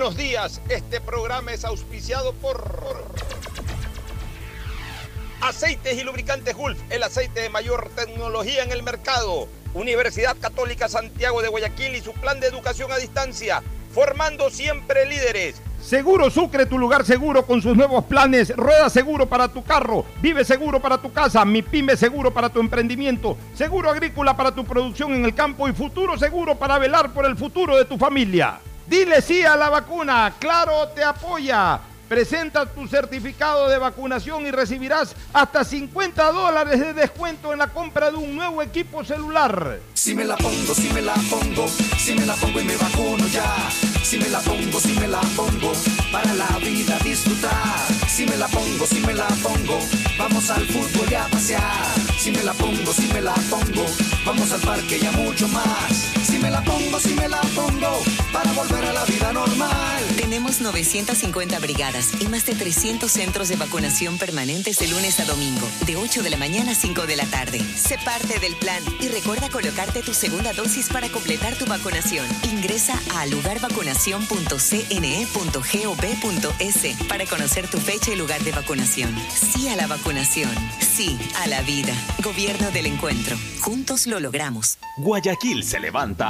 Buenos días, este programa es auspiciado por Aceites y Lubricantes Gulf, el aceite de mayor tecnología en el mercado. Universidad Católica Santiago de Guayaquil y su plan de educación a distancia, formando siempre líderes. Seguro Sucre, tu lugar seguro con sus nuevos planes. Rueda seguro para tu carro, vive seguro para tu casa, mi pyme seguro para tu emprendimiento, seguro agrícola para tu producción en el campo y futuro seguro para velar por el futuro de tu familia. Dile sí a la vacuna, claro te apoya. Presenta tu certificado de vacunación y recibirás hasta 50 dólares de descuento en la compra de un nuevo equipo celular. Si me la pongo, si me la pongo, si me la pongo y me vacuno ya. Si me la pongo, si me la pongo, para la vida disfrutar. Si me la pongo, si me la pongo, vamos al fútbol y a pasear. Si me la pongo, si me la pongo, vamos al parque y a mucho más. Si me la pongo, si me la pongo, para volver a la vida normal. Tenemos 950 brigadas y más de 300 centros de vacunación permanentes de lunes a domingo, de 8 de la mañana a 5 de la tarde. Sé parte del plan y recuerda colocarte tu segunda dosis para completar tu vacunación. Ingresa a lugarvacunación.cne.gov.es para conocer tu fecha y lugar de vacunación. Sí a la vacunación. Sí a la vida. Gobierno del Encuentro. Juntos lo logramos. Guayaquil se levanta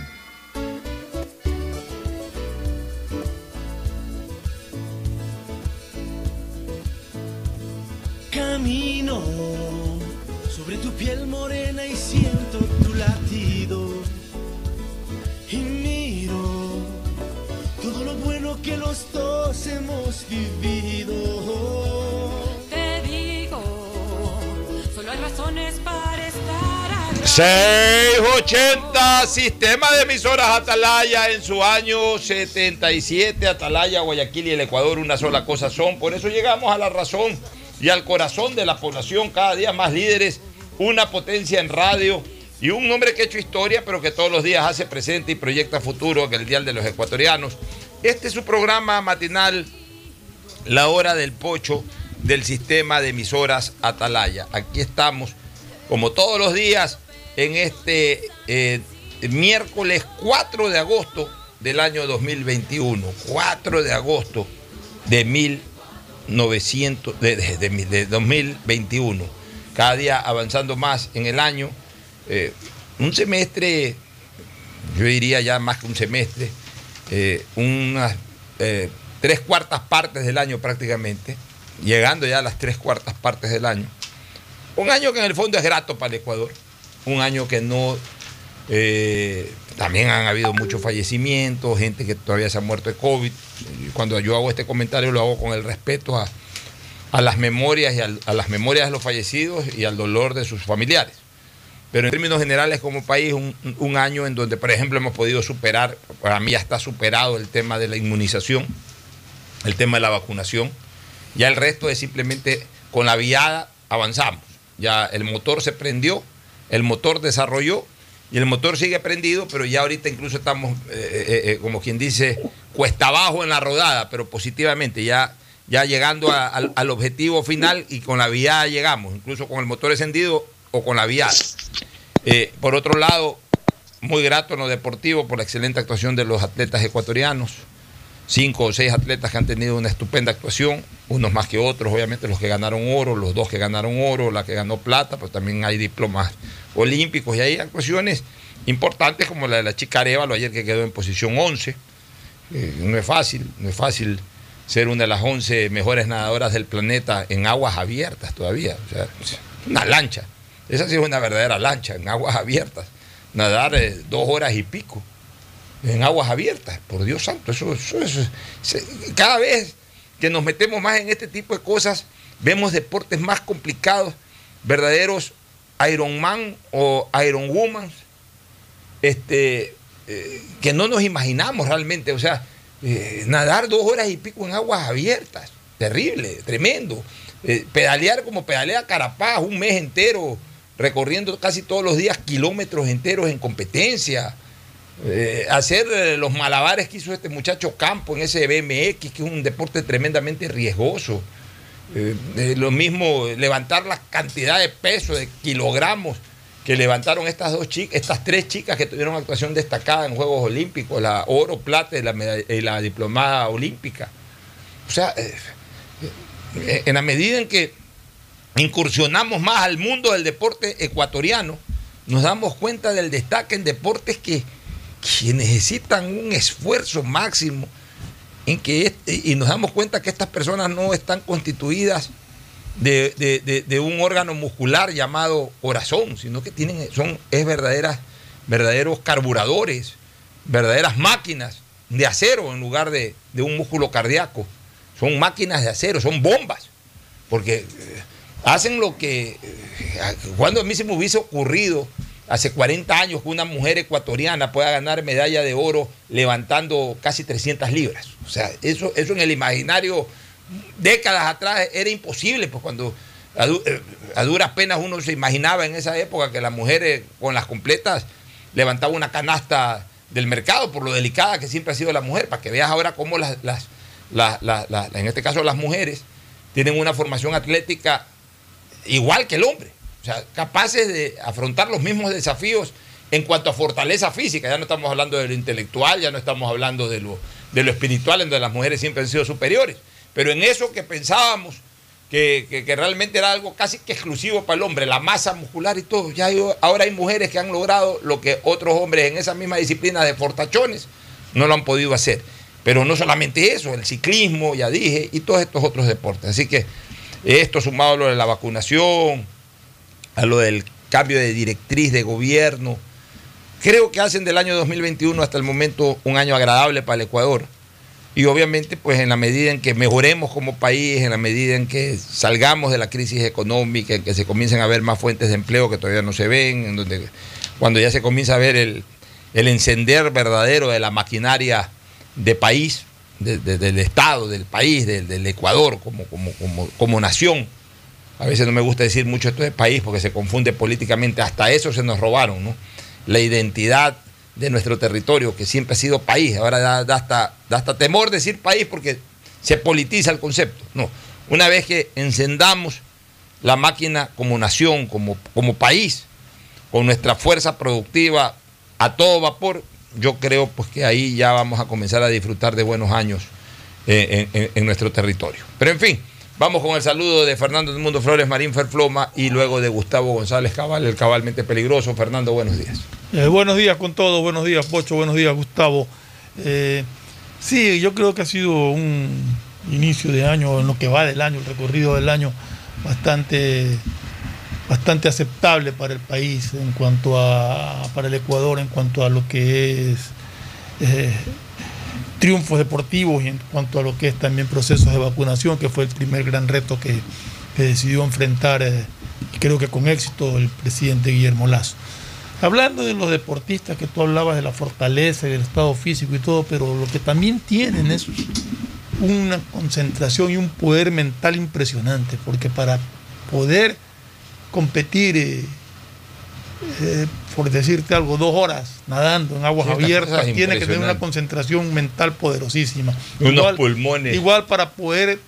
Camino sobre tu piel morena y siento tu latido. Y miro todo lo bueno que los dos hemos vivido. Te digo, solo hay razones para estar aquí. 680, sistema de emisoras Atalaya en su año 77, Atalaya, Guayaquil y el Ecuador una sola cosa son. Por eso llegamos a la razón y al corazón de la población, cada día más líderes, una potencia en radio y un hombre que ha hecho historia, pero que todos los días hace presente y proyecta futuro en el Dial de los Ecuatorianos. Este es su programa matinal, La Hora del Pocho, del sistema de emisoras Atalaya. Aquí estamos, como todos los días, en este eh, miércoles 4 de agosto del año 2021. 4 de agosto de 2021 900, de, de, 2021, cada día avanzando más en el año, eh, un semestre, yo diría ya más que un semestre, eh, unas eh, tres cuartas partes del año prácticamente, llegando ya a las tres cuartas partes del año. Un año que en el fondo es grato para el Ecuador, un año que no también han habido muchos fallecimientos, gente que todavía se ha muerto de COVID. Cuando yo hago este comentario lo hago con el respeto a, a las memorias y a las memorias de los fallecidos y al dolor de sus familiares. Pero en términos generales como país, un, un año en donde, por ejemplo, hemos podido superar, para mí ya está superado el tema de la inmunización, el tema de la vacunación. Ya el resto es simplemente con la viada avanzamos. Ya el motor se prendió, el motor desarrolló y el motor sigue prendido, pero ya ahorita incluso estamos, eh, eh, eh, como quien dice, cuesta abajo en la rodada, pero positivamente ya, ya llegando al, objetivo final y con la vía llegamos, incluso con el motor encendido o con la vía. Por otro lado, muy grato en lo deportivo por la excelente actuación de los atletas ecuatorianos. Cinco o seis atletas que han tenido una estupenda actuación, unos más que otros, obviamente los que ganaron oro, los dos que ganaron oro, la que ganó plata, pero también hay diplomas olímpicos y hay actuaciones importantes como la de la chica Arevalo ayer que quedó en posición 11. Eh, no es fácil, no es fácil ser una de las 11 mejores nadadoras del planeta en aguas abiertas todavía. O sea, una lancha. Esa sí es una verdadera lancha, en aguas abiertas. Nadar eh, dos horas y pico en aguas abiertas, por Dios santo. Eso, eso, cada vez que nos metemos más en este tipo de cosas, vemos deportes más complicados, verdaderos Ironman o Ironwoman, este, eh, que no nos imaginamos realmente. O sea, eh, nadar dos horas y pico en aguas abiertas, terrible, tremendo. Eh, pedalear como pedalea Carapaz un mes entero, recorriendo casi todos los días kilómetros enteros en competencia. Eh, hacer eh, los malabares que hizo este muchacho Campo en ese BMX, que es un deporte tremendamente riesgoso. Eh, lo mismo, levantar la cantidad de peso, de kilogramos que levantaron estas dos chicas, estas tres chicas que tuvieron actuación destacada en Juegos Olímpicos, la oro, plata y la, y la diplomada olímpica. O sea, en la medida en que incursionamos más al mundo del deporte ecuatoriano, nos damos cuenta del destaque en deportes que, que necesitan un esfuerzo máximo en que y nos damos cuenta que estas personas no están constituidas de, de- de- un órgano muscular llamado corazón, sino que tienen, son es verdaderas, verdaderos carburadores, verdaderas máquinas de acero en lugar de, de un músculo cardíaco. Son máquinas de acero, son bombas, porque eh, hacen lo que, eh, cuando a mí se me hubiese ocurrido hace 40 años que una mujer ecuatoriana pueda ganar medalla de oro levantando casi 300 libras. O sea, eso, eso en el imaginario décadas atrás era imposible, pues cuando a, eh, duras penas uno se imaginaba en esa época que las mujeres con las completas levantaban una canasta del mercado por lo delicada que siempre ha sido la mujer, para que veas ahora cómo las, las- las- las- en este caso las mujeres tienen una formación atlética igual que el hombre, o sea, capaces de afrontar los mismos desafíos en cuanto a fortaleza física, ya no estamos hablando de lo intelectual, ya no estamos hablando de lo, de lo espiritual, en donde las mujeres siempre han sido superiores, pero en eso que pensábamos que, que- que realmente era algo casi que exclusivo para el hombre, la masa muscular y todo, ya hay- ahora hay mujeres que han logrado lo que otros hombres en esa misma disciplina de fortachones no lo han podido hacer. Pero no solamente eso, el ciclismo, ya dije, y todos estos otros deportes. Así que esto sumado a lo de la vacunación, a lo del cambio de directriz de gobierno, creo que hacen del año 2021 hasta el momento un año agradable para el Ecuador. Y obviamente, pues en la medida en que mejoremos como país, en la medida en que salgamos de la crisis económica, en que se comiencen a ver más fuentes de empleo que todavía no se ven, cuando ya se comienza a ver el, el encender verdadero de la maquinaria de país, de- de- del Estado, del país, del, del Ecuador como, como, como, como nación. A veces no me gusta decir mucho esto de país porque se confunde políticamente, hasta eso se nos robaron, ¿no? La identidad de nuestro territorio, que siempre ha sido país, ahora da, hasta, da hasta temor decir país porque se politiza el concepto. No, una vez que encendamos la máquina como nación, como, como país, con nuestra fuerza productiva a todo vapor, yo creo pues que ahí ya vamos a comenzar a disfrutar de buenos años eh, en- en nuestro territorio. Pero en fin, vamos con el saludo de Fernando Mundo Flores Marín Ferfloma y luego de Gustavo González Cabal, el cabalmente peligroso. Fernando, buenos días. Eh, buenos días con todos, buenos días Pocho, buenos días Gustavo. Eh, sí, yo creo que ha sido un inicio de año, en lo que va del año, el recorrido del año, bastante, bastante aceptable para el país en cuanto a, para el Ecuador, en cuanto a lo que es eh, triunfos deportivos y en cuanto a lo que es también procesos de vacunación, que fue el primer gran reto que, que decidió enfrentar, eh, creo que con éxito, el presidente Guillermo Lazo. Hablando de los deportistas que tú hablabas de la fortaleza y del estado físico y todo, pero lo que también tienen es una concentración y un poder mental impresionante, porque para poder competir, eh, por decirte algo, dos horas nadando en aguas Sí, abiertas, tiene que tener una concentración mental poderosísima. Unos Igual- pulmones. Igual para poder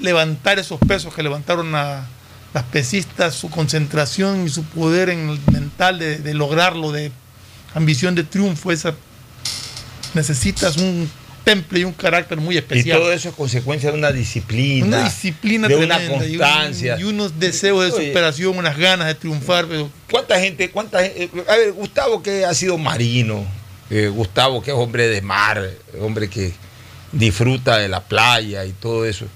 levantar esos pesos que levantaron a las pesistas, su concentración y su poder en el mental de, de lograrlo, de ambición de triunfo, esa necesitas un temple y un carácter muy Y especial. todo eso es consecuencia de una disciplina. una disciplina de una y un- constancia. y, unos deseos de Oye. superación, unas ganas de triunfar, pero ¿Cuánta gente, cuánta gente- A ver, Gustavo que ha sido marino, eh, Gustavo que es hombre de mar, hombre que disfruta de la playa y todo eso.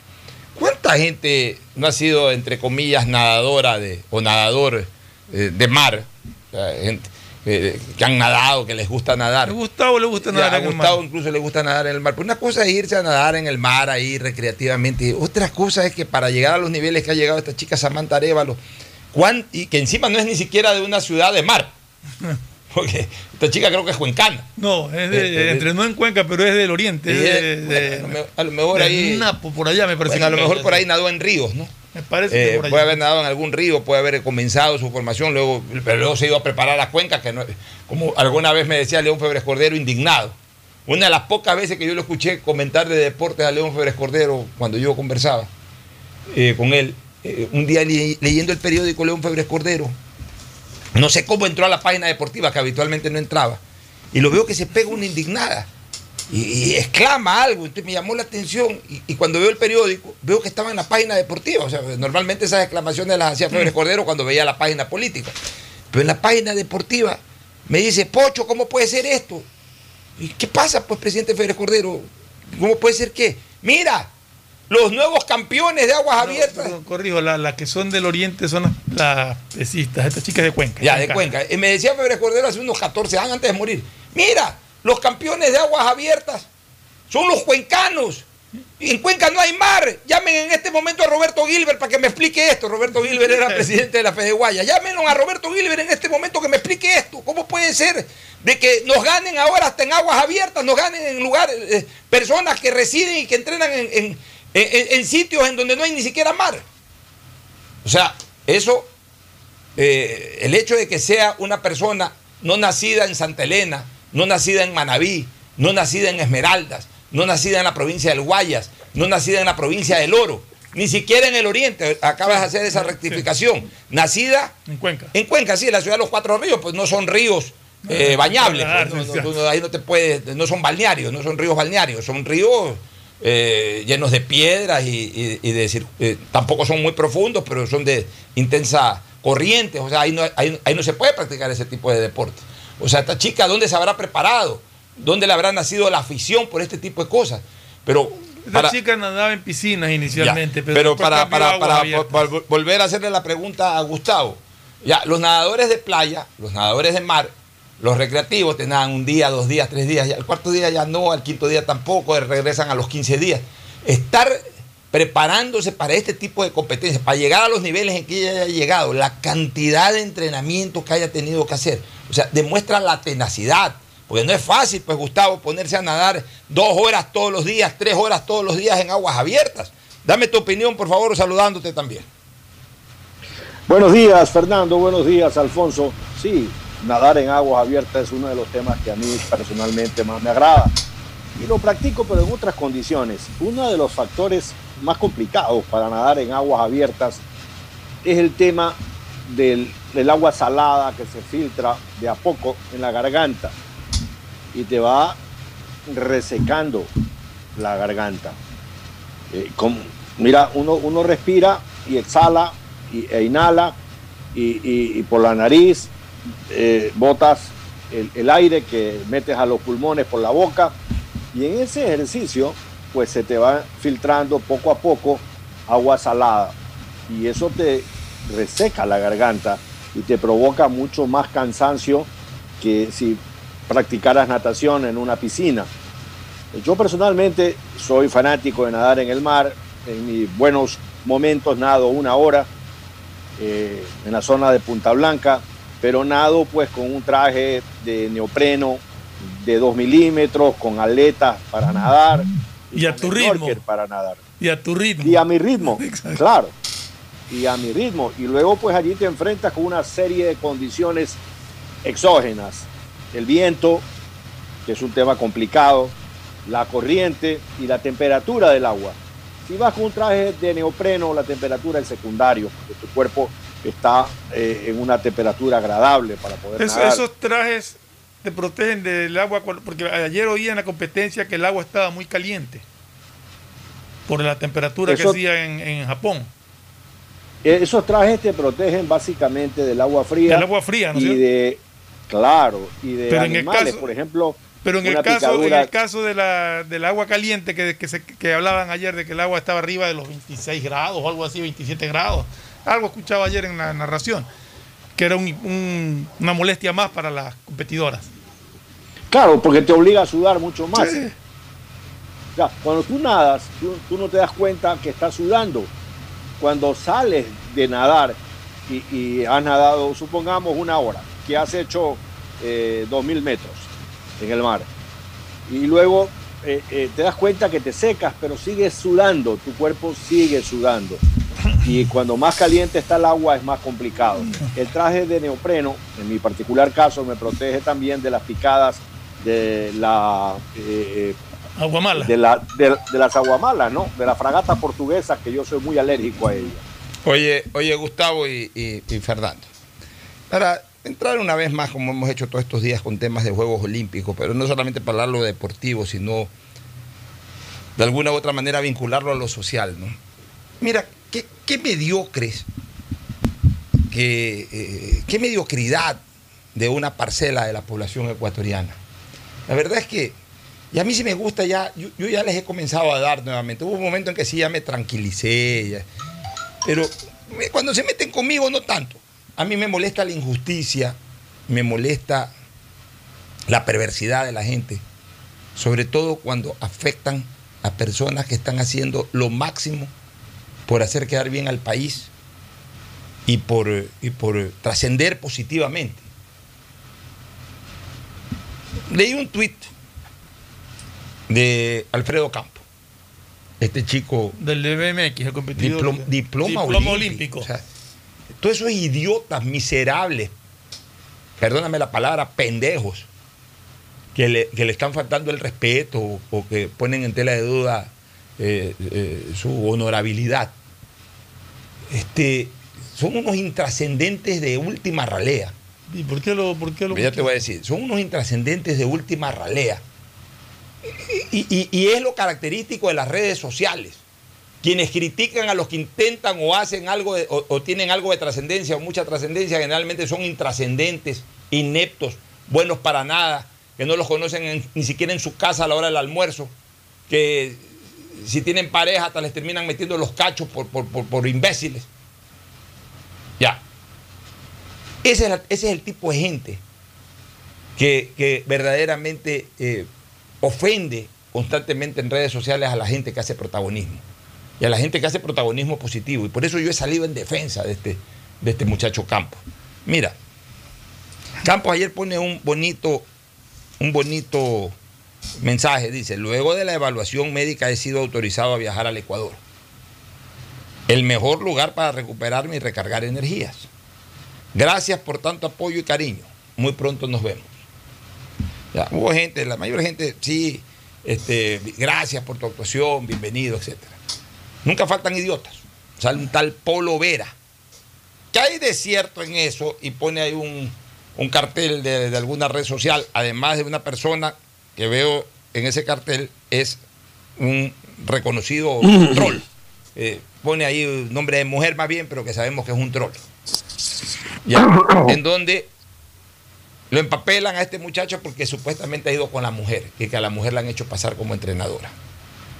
¿Cuánta gente no ha sido, entre comillas, nadadora de, o nadador eh, de mar? O sea, gente eh, que han nadado, que les gusta nadar. a Gustavo le gusta Ya, nadar a en el Gustavo mar. incluso le gusta nadar en el mar. Pero una cosa es irse a nadar en el mar ahí recreativamente. Otra cosa es que para llegar a los niveles que ha llegado esta chica Samantha Arevalo, y que encima no es ni siquiera de una ciudad de mar. Porque esta chica creo que es cuencana. No, es de, Eh, entrenó en Cuenca, pero es del oriente. Y es es- de, de- bueno, a lo mejor ahí- Napo, por allá me parece. Bueno, a lo mejor por ahí nadó en ríos, ¿no? Me parece que Eh, por puede haber nadado en algún río, puede haber comenzado su formación, luego, pero luego se ido a preparar a Cuenca, que no, como alguna vez me decía León Febres Cordero, indignado. Una de las pocas veces que yo lo escuché comentar de deportes a León Febres Cordero, cuando yo conversaba eh, con él, eh, un día le- leyendo el periódico León Febres Cordero, no sé cómo entró a la página deportiva, que habitualmente no entraba, y lo veo que se pega una indignada y, y exclama algo, entonces me llamó la atención y, y cuando veo el periódico veo que estaba en la página deportiva, o sea, normalmente esas exclamaciones las hacía Febres Cordero cuando veía la página política, pero en la página deportiva me dice, Pocho, ¿cómo puede ser esto? ¿Y qué pasa, pues, presidente Febres Cordero? ¿Cómo puede ser qué? Mira, los nuevos campeones de aguas No, abiertas. corrijo, las que son del oriente son las, pesistas, estas chicas de Cuenca. Ya, de Cuenca. Y me decía Febres Cordero hace unos 14 años antes de morir. Mira, los campeones de aguas abiertas son los cuencanos. En Cuenca no hay mar. Llamen en este momento a Roberto Gilbert para que me explique esto. Roberto Gilbert era presidente de la Fede Guaya. Llámenlo a Roberto Gilbert en este momento que me explique esto. ¿Cómo puede ser de que nos ganen ahora hasta en aguas abiertas, nos ganen en lugares, eh, personas que residen y que entrenan en, en- en- en sitios en donde no hay ni siquiera mar? O sea, eso eh, el hecho de que sea una persona no nacida en Santa Elena, no nacida en Manabí, no nacida en Esmeraldas, no nacida en la provincia del Guayas, no nacida en la provincia del Oro, ni siquiera en el Oriente, acabas de hacer esa rectificación, nacida En Cuenca. en Cuenca, sí, en la ciudad de los Cuatro Ríos, pues no son ríos eh, bañables, pues, no, no, no, ahí no te puedes, no son balnearios, no son ríos balnearios, son ríos eh, llenos de piedras y, y- y de eh, tampoco son muy profundos, pero son de intensa corriente, o sea, ahí no, ahí- ahí no se puede practicar ese tipo de deporte. O sea, esta chica, ¿dónde se habrá preparado? ¿Dónde le habrá nacido la afición por este tipo de cosas? Pero Esta para- chica nadaba en piscinas inicialmente, ya, pero, pero para, para, para volver a hacerle la pregunta a Gustavo. Ya, los nadadores de playa, los nadadores de mar, los recreativos te nadan un día, dos días, tres días, ya, el cuarto día ya no, al quinto día tampoco, regresan a los 15 días. Estar preparándose para este tipo de competencias, para llegar a los niveles en que ella haya llegado, la cantidad de entrenamiento que haya tenido que hacer, o sea, demuestra la tenacidad. Porque no es fácil, pues Gustavo, ponerse a nadar dos horas todos los días, tres horas todos los días en aguas abiertas. Dame tu opinión, por favor, saludándote también. Buenos días, Fernando. Buenos días, Alfonso. Sí, nadar en aguas abiertas es uno de los temas que a mí personalmente más me agrada. Y lo practico, pero en otras condiciones. Uno de los factores más complicados para nadar en aguas abiertas es el tema del, agua salada que se filtra de a poco en la garganta y te va resecando la garganta. Eh, mira, uno, respira y exhala y, e inhala y por la nariz eh, botas el, aire que metes a los pulmones por la boca y en ese ejercicio pues se te va filtrando poco a poco agua salada y eso te reseca la garganta y te provoca mucho más cansancio que si practicaras natación en una piscina. Yo personalmente soy fanático de nadar en el mar. En mis buenos momentos nado una hora eh, en la zona de Punta Blanca, pero nado pues con un traje de neopreno de 2 milímetros, con aletas para nadar. Y a tu ritmo. para nadar. Y a tu ritmo. Y a mi ritmo, Exacto. claro. Y a mi ritmo. Y luego pues allí te enfrentas con una serie de condiciones exógenas. El viento, que es un tema complicado, la corriente y la temperatura del agua. Si vas con un traje de neopreno, la temperatura es secundario, porque tu cuerpo está eh, en una temperatura agradable para poder nadar. esos trajes te protegen del agua, porque ayer oí en la competencia que el agua estaba muy caliente por la temperatura Eso- que hacía en, en Japón. Eh, Esos trajes te protegen básicamente del agua fría. Del agua fría, ¿no Y de, claro, y de Pero en el animales, caso- por ejemplo. Pero en el caso, en el caso de la, del agua caliente que, que, se- que hablaban ayer de que el agua estaba arriba de los 26 grados o algo así, 27 grados. Algo escuchaba ayer en la narración, que era un- un- una molestia más para las competidoras. Claro, porque te obliga a sudar mucho más. Sí. Sea, cuando tú nadas, tú, tú no te das cuenta que estás sudando. Cuando sales de nadar y, y has nadado, supongamos, una hora, que has hecho eh, dos mil metros en el mar, y luego eh, eh, te das cuenta que te secas, pero sigues sudando, tu cuerpo sigue sudando. Y cuando más caliente está el agua es más complicado. El traje de neopreno, en mi particular caso, me protege también de las picadas de la eh, Aguamala. de, la, de, de las aguamalas, ¿no? De la fragata portuguesa, que yo soy muy alérgico a ella. Oye, oye Gustavo y, y- y Fernando. Para entrar una vez más, como hemos hecho todos estos días con temas de Juegos Olímpicos, pero no solamente para hablar lo deportivo, sino de alguna u otra manera vincularlo a lo social, ¿no? Mira, qué, mediocres, qué, eh, qué mediocridad de una parcela de la población ecuatoriana. La verdad es que, y a mí sí me gusta ya, yo, ya les he comenzado a dar nuevamente. Hubo un momento en que sí ya me tranquilicé, pero cuando se meten conmigo no tanto. A mí me molesta la injusticia, me molesta la perversidad de la gente, sobre todo cuando afectan a personas que están haciendo lo máximo por hacer quedar bien al país y por, y por trascender positivamente. Leí un tuit de Alfredo Campo, este chico Del BMX, el competidor. Diplom- diploma, Diploma olímpico. O sea, todos esos idiotas miserables, perdóname la palabra, pendejos, que le, que le están faltando el respeto o, o que ponen en tela de duda eh, eh, su honorabilidad, este, son unos intrascendentes de última ralea. ¿Y por qué lo.? Por qué lo Ya te voy a decir, son unos intrascendentes de última ralea. Y, y- y es lo característico de las redes sociales. Quienes critican a los que intentan o hacen algo de- o, o tienen algo de trascendencia o mucha trascendencia, generalmente son intrascendentes, ineptos, buenos para nada, que no los conocen en- ni siquiera en su casa a la hora del almuerzo, que si tienen pareja hasta les terminan metiendo los cachos por, por- por- imbéciles. Ya. Ese es, ese es el tipo de gente que, que verdaderamente eh, ofende constantemente en redes sociales a la gente que hace protagonismo. Y a la gente que hace protagonismo positivo. Y por eso yo he salido en defensa de este, de este muchacho Campos. Mira, Campos ayer pone un bonito, un bonito mensaje. Dice, luego de la evaluación médica he sido autorizado a viajar al Ecuador. El mejor lugar para recuperarme y recargar energías. Gracias por tanto apoyo y cariño. Muy pronto nos vemos. Hubo gente, la mayor gente, sí, este, gracias por tu actuación, bienvenido, etc. Nunca faltan idiotas. Sale un tal Polo Vera. ¿Qué hay de cierto en eso? Y pone ahí un, un cartel de, de alguna red social, además de una persona que veo en ese cartel, es un reconocido troll. Eh, pone ahí un nombre de mujer más bien, pero que sabemos que es un troll. Ya, en donde lo empapelan a este muchacho porque supuestamente ha ido con la mujer y que a la mujer la han hecho pasar como entrenadora.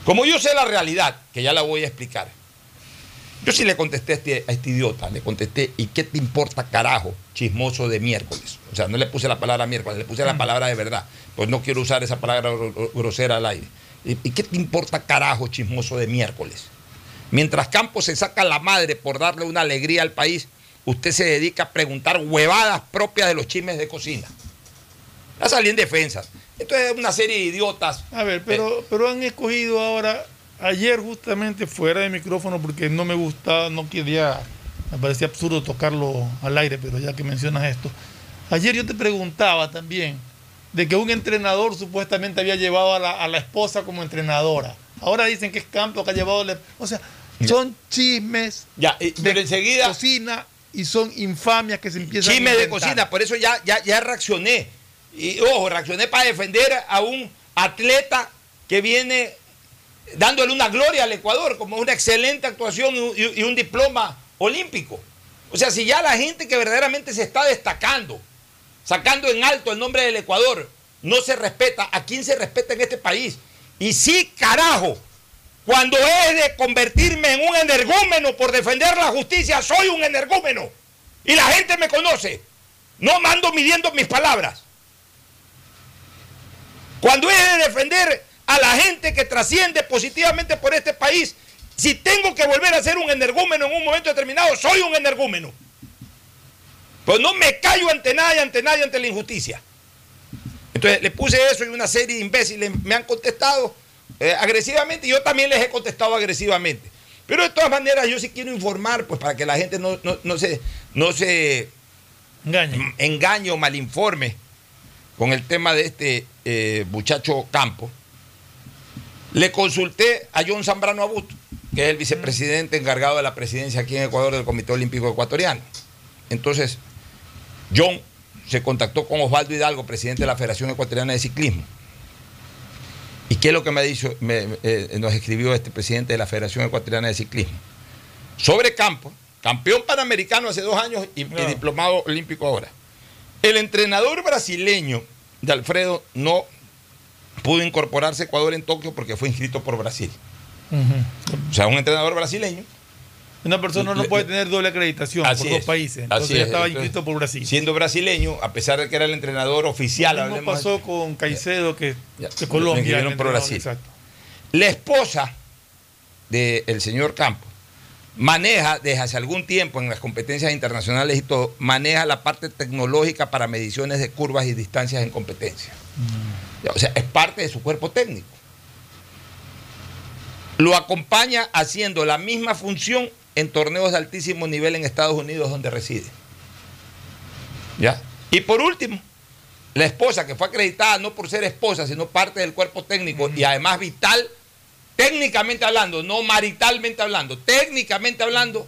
Como yo sé la realidad, que ya la voy a explicar, yo sí le contesté a este, a este idiota, le contesté, ¿y qué te importa carajo, chismoso de miércoles? O sea, no le puse la palabra miércoles, le puse la palabra de verdad, pues no quiero usar esa palabra gro- gro- grosera al aire. ¿Y, y qué te importa carajo, chismoso de miércoles? Mientras Campos se saca la madre por darle una alegría al país, usted se dedica a preguntar huevadas propias de los chismes de cocina. Ya salí en defensa. Entonces es una serie de idiotas. A ver, pero, pero han escogido ahora, ayer justamente fuera de micrófono, porque no me gustaba, no quería, me parecía absurdo tocarlo al aire, pero ya que mencionas esto. Ayer yo te preguntaba también de que un entrenador supuestamente había llevado a la, a la esposa como entrenadora. Ahora dicen que es Campo que ha llevado... la- O sea, son chismes Ya, y- pero de enseguida. cocina y son infamias que se empiezan chisme a de cocina, por eso ya, ya, ya reaccioné. Y ojo, reaccioné para defender a un atleta que viene dándole una gloria al Ecuador, como una excelente actuación y, un- diploma olímpico. O sea, si ya la gente que verdaderamente se está destacando, sacando en alto el nombre del Ecuador, no se respeta, ¿a quién se respeta en este país? Y sí, carajo, cuando es de convertirme en un energúmeno por defender la justicia, soy un energúmeno. Y la gente me conoce. No mando midiendo mis palabras. Cuando es de defender a la gente que trasciende positivamente por este país, si tengo que volver a ser un energúmeno en un momento determinado, soy un energúmeno. Pues no me callo ante nadie, ante nadie, ante la injusticia. Entonces le puse eso y una serie de imbéciles me han contestado eh, agresivamente y yo también les he contestado agresivamente. Pero de todas maneras yo sí quiero informar, pues para que la gente no, no- no se, no se engañe o malinforme con el tema de este eh, muchacho Campo. Le consulté a John Zambrano Abuto, que es el vicepresidente encargado de la presidencia aquí en Ecuador del Comité Olímpico Ecuatoriano. Entonces, John se contactó con Osvaldo Hidalgo, presidente de la Federación Ecuatoriana de Ciclismo. ¿Y qué es lo que me ha dicho, me- eh, nos escribió este presidente de la Federación Ecuatoriana de Ciclismo? Sobre campo, campeón panamericano hace dos años y, diplomado olímpico ahora. El entrenador brasileño de Alfredo no pudo incorporarse Ecuador en Tokio porque fue inscrito por Brasil. O sea, un entrenador brasileño Una persona no Le- puede tener doble acreditación Así por dos es. países. Así Entonces es. ya estaba Entonces, inscrito por Brasil. siendo brasileño, a pesar de que era el entrenador oficial, Lo mismo pasó con Caicedo que, Ya, que Colombia. por Brasil. exacto. La esposa del señor Campos maneja desde hace algún tiempo en las competencias internacionales y todo, maneja la parte tecnológica para mediciones de curvas y distancias en competencia. Ya, O sea, es parte de su cuerpo técnico. Lo acompaña haciendo la misma función en torneos de altísimo nivel en Estados Unidos donde reside. ¿Ya? Y por último, la esposa que fue acreditada no por ser esposa, sino parte del cuerpo técnico y además vital, técnicamente hablando, no maritalmente hablando, técnicamente hablando,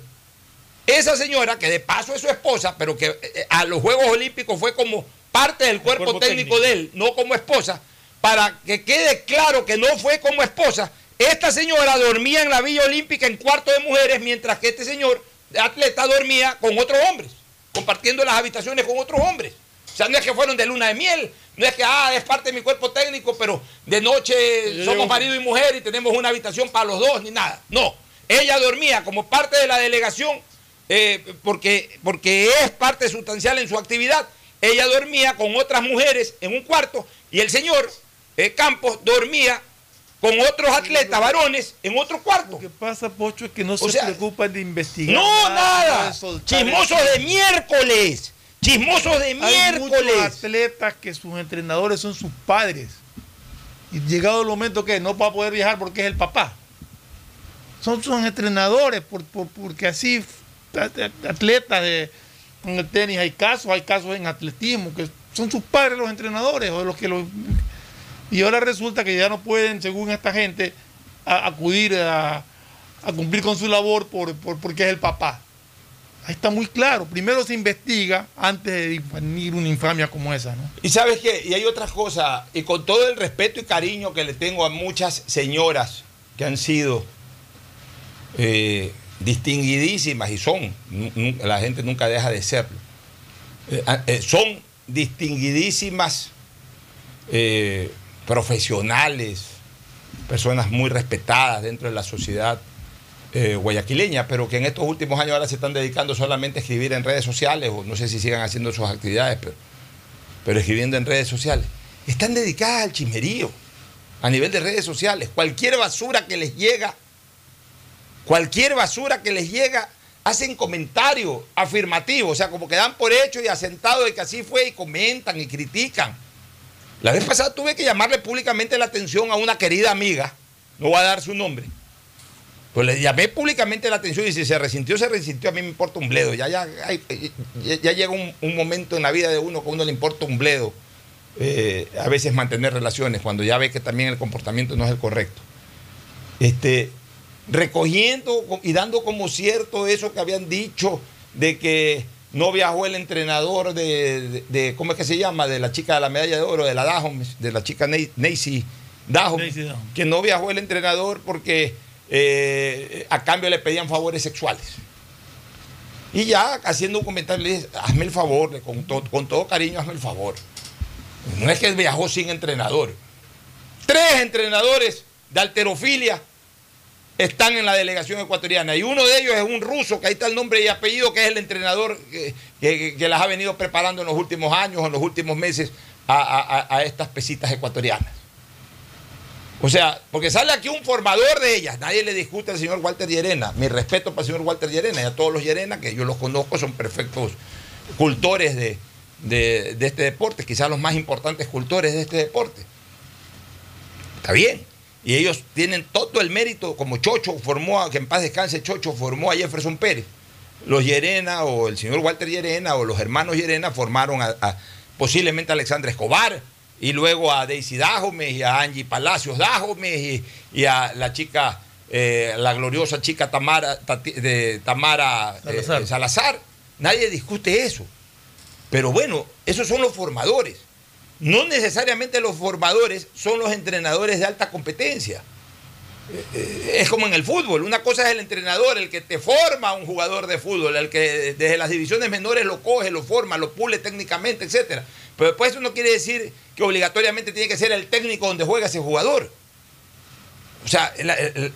esa señora que de paso es su esposa, pero que eh, a los Juegos Olímpicos fue como parte del cuerpo, cuerpo técnico, técnico. de él, no como esposa, para que quede claro que no fue como esposa, esta señora dormía en la Villa Olímpica en cuarto de mujeres, mientras que este señor atleta dormía con otros hombres, compartiendo las habitaciones con otros hombres. O sea, no es que fueron de luna de miel, no es que, ah, es parte de mi cuerpo técnico, pero de noche somos marido y mujer y tenemos una habitación para los dos, ni nada. No, ella dormía como parte de la delegación, eh, porque, porque es parte sustancial en su actividad. Ella dormía con otras mujeres en un cuarto y el señor eh, Campos dormía con otros atletas varones en otro cuarto. Lo que pasa, Pocho, es que no O se sea, preocupan de investigar. No, nada. de soltar Chismosos de miércoles. Chismosos de Hay muchos miércoles. atletas que sus entrenadores son sus padres. Y llegado el momento que no va a poder viajar porque es el papá. Son sus entrenadores, por- por- porque así at- atletas de, en el tenis hay casos, hay casos en atletismo, que son sus padres los entrenadores o los que los y ahora resulta que ya no pueden, según esta gente, a- acudir a, a cumplir con su labor por, por- porque es el papá. Ahí está muy claro. Primero se investiga antes de difundir una infamia como esa, ¿no? Y sabes qué, y hay otras cosas, y con todo el respeto y cariño que le tengo a muchas señoras que han sido eh, distinguidísimas y son, la gente nunca deja de serlo, Eh, ah, eh, son distinguidísimas profesionales, personas muy respetadas dentro de la sociedad eh, guayaquileña, pero que en estos últimos años ahora se están dedicando solamente a escribir en redes sociales, o no sé si sigan haciendo sus actividades, pero, pero escribiendo en redes sociales. Están dedicadas al chismerío, a nivel de redes sociales. Cualquier basura que les llega, cualquier basura que les llega, hacen comentarios afirmativos, o sea, como que dan por hecho y asentado de que así fue y comentan y critican. La vez pasada tuve que llamarle públicamente la atención a una querida amiga, no voy a dar su nombre, pues le llamé públicamente la atención y si se resintió, se resintió, a mí me importa un bledo. Ya, ya, ya, ya llega un, un momento en la vida de uno que a uno le importa un bledo. eh, a veces mantener relaciones, cuando ya ve que también el comportamiento no es el correcto. este, recogiendo y dando como cierto eso que habían dicho de que no viajó el entrenador de, de- de- ¿cómo es que se llama? De la chica de la medalla de oro, de la Dahom, de la chica Neisy Dahom. que no viajó el entrenador porque eh, a cambio le pedían favores sexuales. Y ya haciendo un comentario le dije, hazme el favor, con, to- con todo cariño, hazme el favor. No es que viajó sin entrenador. Tres entrenadores de alterofilia están en la delegación ecuatoriana y uno de ellos es un ruso, que ahí está el nombre y apellido, que es el entrenador que, las ha venido preparando en los últimos años, en los últimos meses a estas pesitas ecuatorianas. O sea, porque sale aquí un formador de ellas, nadie le discute al señor Walter Llerena. Mi respeto para el señor Walter Llerena y a todos los Llerena, que yo los conozco, son perfectos cultores de, de- este deporte, quizás los más importantes cultores de este deporte. Está bien. Y ellos tienen todo el mérito, como Chocho formó, a, que en paz descanse Chocho, formó a Jefferson Pérez. Los Llerena o el señor Walter Llerena o los hermanos Llerena formaron a, a- posiblemente a Alexandra Escobar y luego a Daisy Dajomes y a Angie Palacios Dajomes y, y a la chica, eh, la gloriosa chica Tamara, Tati- de Tamara eh, Salazar. Salazar. Nadie discute eso. Pero bueno, esos son los formadores. No necesariamente los formadores son los entrenadores de alta competencia. Eh, Es como en el fútbol. Una cosa es el entrenador, el que te forma un jugador de fútbol, el que desde las divisiones menores lo coge, lo forma, lo pule técnicamente, etcétera. Pero después eso no quiere decir que obligatoriamente tiene que ser el técnico donde juega ese jugador. O sea,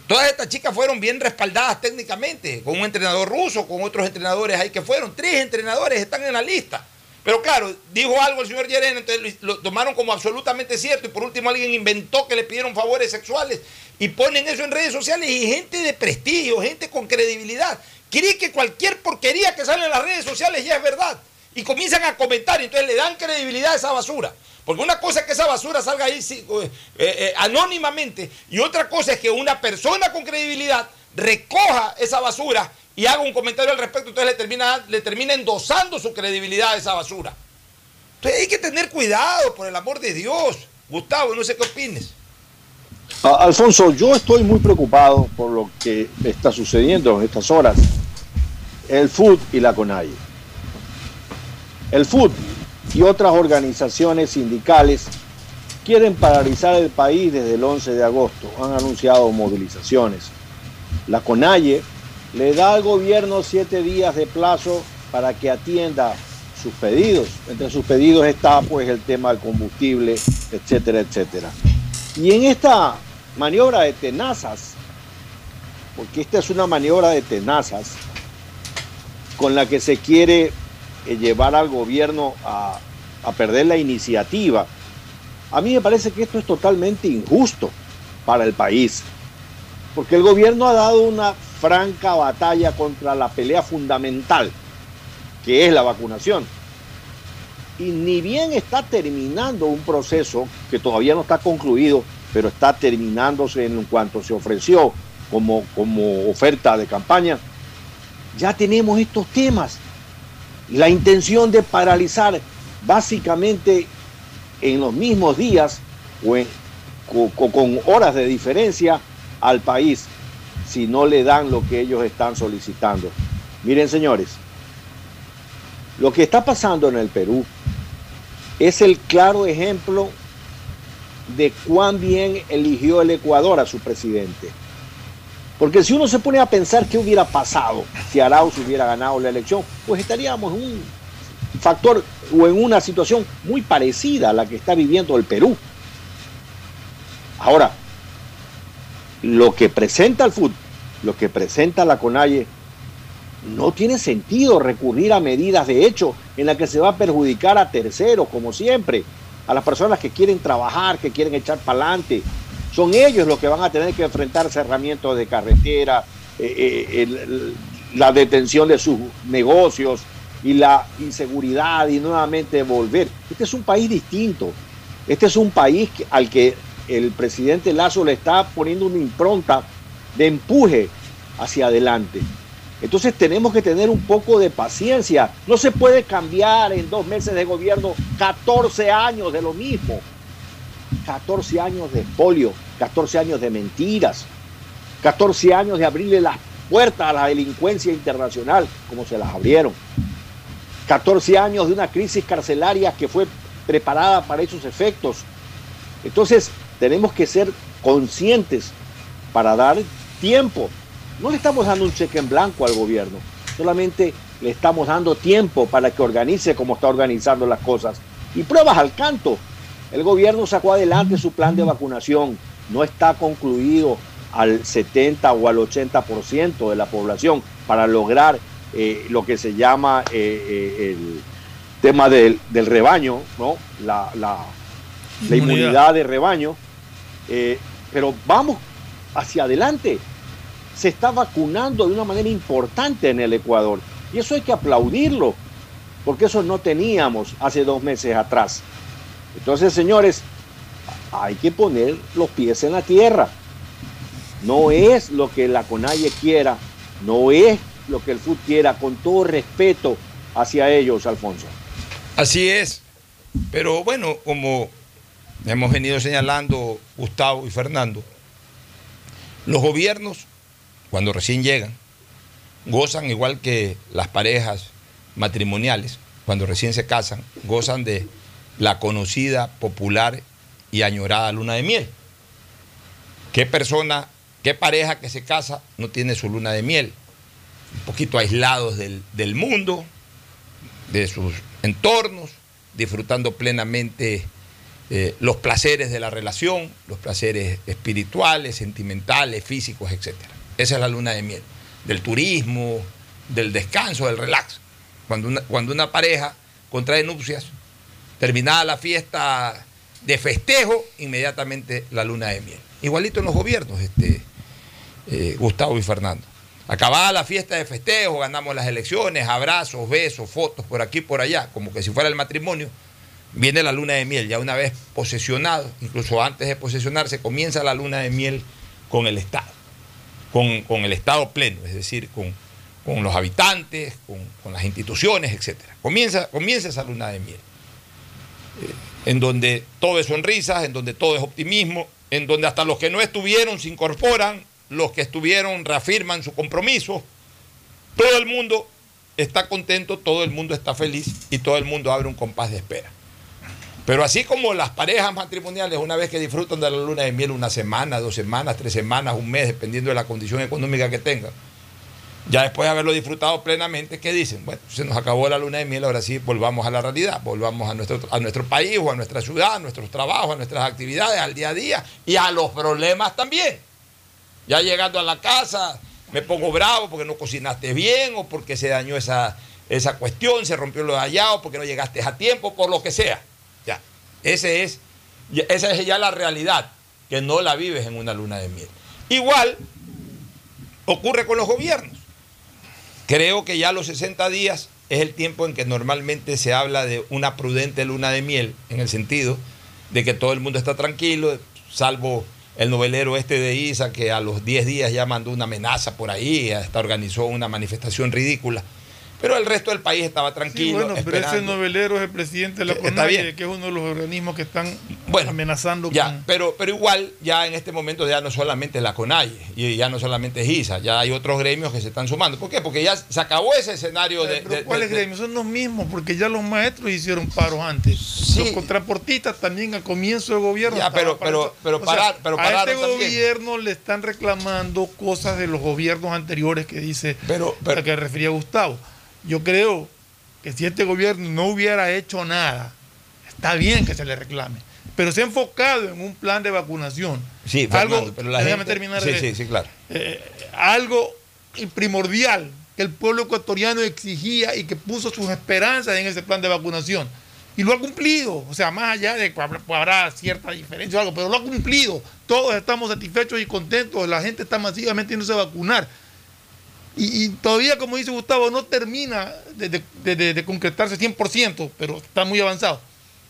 todas estas chicas fueron bien respaldadas técnicamente, con un entrenador ruso, con otros entrenadores ahí que fueron. Tres entrenadores están en la lista. Pero claro, dijo algo el señor Yerena, entonces lo tomaron como absolutamente cierto y por último alguien inventó que le pidieron favores sexuales y ponen eso en redes sociales y gente de prestigio, gente con credibilidad, cree que cualquier porquería que sale en las redes sociales ya es verdad y comienzan a comentar y entonces le dan credibilidad a esa basura. Porque una cosa es que esa basura salga ahí sí, eh, eh, anónimamente y otra cosa es que una persona con credibilidad recoja esa basura y haga un comentario al respecto, entonces le termina, le termina endosando su credibilidad a esa basura. Entonces hay que tener cuidado, por el amor de Dios. Gustavo, no sé qué opines. Alfonso, yo estoy muy preocupado por lo que está sucediendo en estas horas. El FUT y la CONAIE. El FUT y otras organizaciones sindicales quieren paralizar el país desde el 11 de agosto. Han anunciado movilizaciones. La CONAIE le da al gobierno siete días de plazo para que atienda sus pedidos. Entre sus pedidos está pues el tema del combustible, etcétera, etcétera. Y en esta maniobra de tenazas, porque esta es una maniobra de tenazas, con la que se quiere llevar al gobierno a, a perder la iniciativa, a mí me parece que esto es totalmente injusto para el país, porque el gobierno ha dado una franca batalla contra la pelea fundamental, que es la vacunación. Y ni bien está terminando un proceso que todavía no está concluido, pero está terminándose en cuanto se ofreció como, como oferta de campaña, ya tenemos estos temas. La intención de paralizar básicamente en los mismos días o en- co- co- con horas de diferencia al país si no le dan lo que ellos están solicitando. Miren, señores, lo que está pasando en el Perú es el claro ejemplo de cuán bien eligió el Ecuador a su presidente. Porque si uno se pone a pensar qué hubiera pasado si Arauz hubiera ganado la elección, pues estaríamos en un factor o en una situación muy parecida a la que está viviendo el Perú. Ahora, lo que presenta el fútbol, lo que presenta la CONAIE, no tiene sentido recurrir a medidas de hecho en las que se va a perjudicar a terceros, como siempre, a las personas que quieren trabajar, que quieren echar para adelante. Son ellos los que van a tener que enfrentar cerramientos de carretera, eh, eh, la detención de sus negocios y la inseguridad y nuevamente volver. Este es un país distinto. Este es un país al que el presidente Lazo le está poniendo una impronta de empuje hacia adelante. Entonces tenemos que tener un poco de paciencia. No se puede cambiar en dos meses de gobierno 14 años de lo mismo. 14 años de espolio, 14 años de mentiras. 14 años de abrirle las puertas a la delincuencia internacional, como se las abrieron. 14 años de una crisis carcelaria que fue preparada para esos efectos. Entonces, tenemos que ser conscientes para dar tiempo. No le estamos dando un cheque en blanco al gobierno, solamente le estamos dando tiempo para que organice como está organizando las cosas. Y pruebas al canto. El gobierno sacó adelante su plan de vacunación, no está concluido al 70 o al 80% de la población para lograr eh, lo que se llama eh, eh, el tema del, del rebaño, ¿no? la, la, la Inmunidad. inmunidad de rebaño. Eh, pero vamos hacia adelante. Se está vacunando de una manera importante en el Ecuador. Y eso hay que aplaudirlo, porque eso no teníamos hace dos meses atrás. Entonces, señores, hay que poner los pies en la tierra. No es lo que la CONAIE quiera, no es lo que el FUT quiera, con todo respeto hacia ellos, Alfonso. Así es. Pero bueno, como hemos venido señalando Gustavo y Fernando, los gobiernos, cuando recién llegan, gozan igual que las parejas matrimoniales, cuando recién se casan, gozan de la conocida, popular y añorada luna de miel. ¿Qué persona, qué pareja que se casa no tiene su luna de miel? Un poquito aislados del, del mundo, de sus entornos, disfrutando plenamente eh, los placeres de la relación, los placeres espirituales, sentimentales, físicos, etc. Esa es la luna de miel, del turismo, del descanso, del relax. Cuando una, cuando una pareja contrae nupcias, terminada la fiesta de festejo, inmediatamente la luna de miel. Igualito en los gobiernos, este, eh, Gustavo y Fernando. Acabada la fiesta de festejo, ganamos las elecciones, abrazos, besos, fotos por aquí, por allá, como que si fuera el matrimonio. Viene la luna de miel, ya una vez posesionado, incluso antes de posesionarse, comienza la luna de miel con el Estado, con, con el Estado pleno, es decir, con, con los habitantes, con, con las instituciones, etc. Comienza, comienza esa luna de miel, en donde todo es sonrisas, en donde todo es optimismo, en donde hasta los que no estuvieron se incorporan, los que estuvieron reafirman su compromiso, todo el mundo está contento, todo el mundo está feliz y todo el mundo abre un compás de espera. Pero así como las parejas matrimoniales, una vez que disfrutan de la luna de miel una semana, dos semanas, tres semanas, un mes, dependiendo de la condición económica que tengan, ya después de haberlo disfrutado plenamente, ¿qué dicen? Bueno, se nos acabó la luna de miel, ahora sí volvamos a la realidad, volvamos a nuestro, a nuestro país o a nuestra ciudad, a nuestros trabajos, a nuestras actividades, al día a día y a los problemas también. Ya llegando a la casa, me pongo bravo porque no cocinaste bien o porque se dañó esa, esa cuestión, se rompió lo de allá o porque no llegaste a tiempo, por lo que sea. Ya, ese es, esa es ya la realidad, que no la vives en una luna de miel. Igual ocurre con los gobiernos. Creo que ya los 60 días es el tiempo en que normalmente se habla de una prudente luna de miel, en el sentido de que todo el mundo está tranquilo, salvo el novelero este de Isa, que a los 10 días ya mandó una amenaza por ahí, hasta organizó una manifestación ridícula. Pero el resto del país estaba Sí, tranquilo. bueno, pero ese novelero es el presidente de la Está CONAIE, que es uno de los organismos que están Bueno, amenazando Ya, con... pero, pero igual, ya en este momento ya no solamente es la CONAIE, y ya no solamente es ISA, ya hay otros gremios que se están sumando. ¿Por qué? Porque ya se acabó ese escenario de... Pero de- ¿Cuáles de- gremios? Son los mismos, porque ya los maestros hicieron paros antes. Los contraportistas también al comienzo del gobierno. Ya, pero- pero- pero O sea, parar- pero a este gobierno le están reclamando cosas de los gobiernos anteriores que dice Pero- a que refería Gustavo. Yo creo que si este gobierno no hubiera hecho nada, está bien que se le reclame. Pero se ha enfocado en un plan de vacunación. Sí, algo, pero la déjame gente- terminar Sí, de- sí, sí, claro. eh, algo primordial que el pueblo ecuatoriano exigía y que puso sus esperanzas en ese plan de vacunación. Y lo ha cumplido. O sea, más allá de que habrá, habrá cierta diferencia o algo, pero lo ha cumplido. Todos estamos satisfechos y contentos. La gente está masivamente yéndose a vacunar. Y, y todavía, como dice Gustavo, no termina de, de- de- de- concretarse 100%, pero está muy avanzado.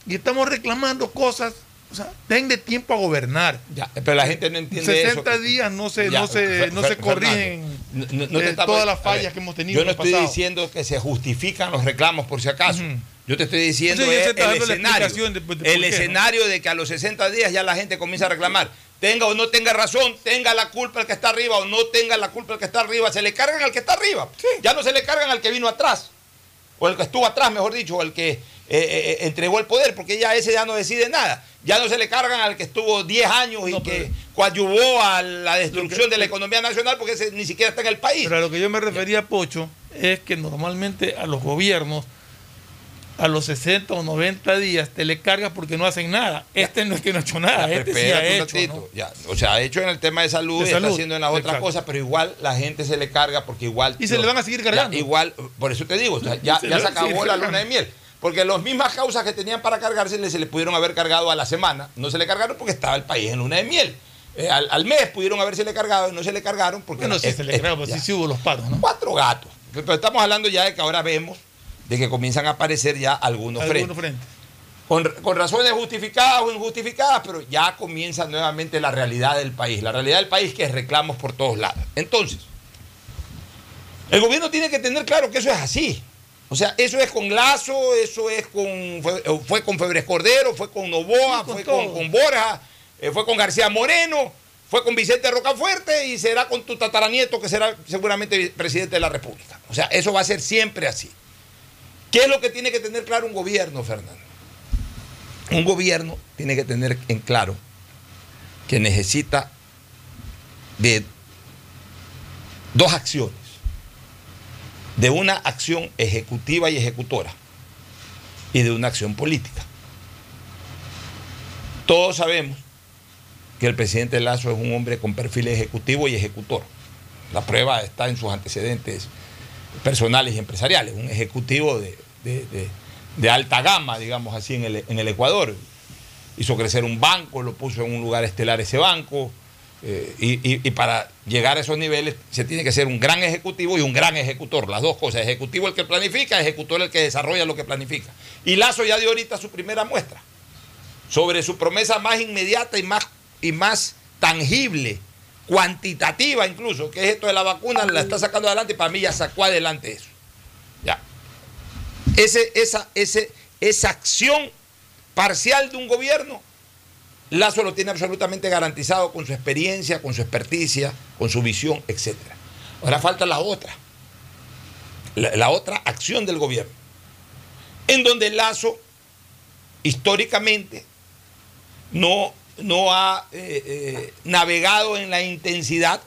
Y estamos reclamando cosas. O sea, denle tiempo a gobernar. Ya, pero la gente no entiende 60 eso. días no se, Ya, no se, no se corrigen No- no- no te eh, estamos- todas las fallas ver, que hemos tenido Yo no estoy pasado. diciendo que se justifican los reclamos por si acaso. Yo te estoy diciendo Sí, yo es el escenario. de- de el qué, ¿no? escenario de que a los 60 días ya la gente comienza a reclamar. Tenga o no tenga razón, tenga la culpa el que está arriba o no tenga la culpa el que está arriba, se le cargan al que está arriba. Ya no se le cargan al que vino atrás, o el que estuvo atrás, mejor dicho, o el que eh, eh, entregó el poder, porque ya ese ya no decide nada. Ya no se le cargan al que estuvo 10 años y que coadyuvó a la destrucción de la economía nacional porque ese ni siquiera está en el país. Pero a lo que yo me refería, Pocho, es que normalmente a los gobiernos, a los 60 o 90 días, te le cargas porque no hacen nada. Este no es que no ha hecho nada, Ya, este sí espérate ha un hecho. ratito, ya. O sea, ha hecho en el tema de salud, De está salud, haciendo en las otras cosas, pero igual la gente se le carga porque igual. Y se le van a seguir cargando. igual, por eso te digo, o sea, ya, Se ya se acabó la luna de miel. Porque las mismas causas que tenían para cargarse se le pudieron haber cargado a la semana. No se le cargaron porque estaba el país en luna de miel. Eh, al, al mes pudieron haberse le cargado y no se le cargaron porque. Bueno, sí se le cargó, pues sí, sí hubo los paros, ¿no? Cuatro gatos. Pero estamos hablando ya de que ahora vemos de que comienzan a aparecer ya algunos, Algunos frentes. frentes. Con, con razones justificadas o injustificadas, pero ya comienza nuevamente la realidad del país. La realidad del país que es reclamos por todos lados. Entonces, el gobierno tiene que tener claro que eso es así. O sea, eso es con Lazo, eso es con. Fue, fue con Febres Cordero, fue con Novoa, Sí, con fue con Borja, eh, fue con García Moreno, fue con Vicente Rocafuerte y será con tu tataranieto, que será seguramente presidente de la República. O sea, eso va a ser siempre así. ¿Qué es lo que tiene que tener claro un gobierno, Fernando? Un gobierno tiene que tener en claro que necesita de dos acciones. De una acción ejecutiva y ejecutora y de una acción política. Todos sabemos que el presidente Lazo es un hombre con perfil ejecutivo y ejecutor. La prueba está en sus antecedentes personales y empresariales. Un ejecutivo de, de- alta gama, digamos así, en el, Ecuador. Hizo crecer un banco, lo puso en un lugar estelar ese banco. eh, y para llegar a esos niveles se tiene que ser un gran ejecutivo y un gran ejecutor. Las dos cosas. Ejecutivo el que planifica, ejecutor el que desarrolla lo que planifica. Y Lazo ya dio ahorita su primera muestra sobre su promesa más inmediata y más, y más tangible, cuantitativa incluso, que es esto de la vacuna, la está sacando adelante y para mí ya sacó adelante eso. Ese, esa, ese, esa acción parcial de un gobierno, Lazo lo tiene absolutamente garantizado con su experiencia, con su experticia, con su visión, etc. Ahora falta la otra, la, la otra acción del gobierno, en donde Lazo históricamente no, no ha eh, eh, navegado en la intensidad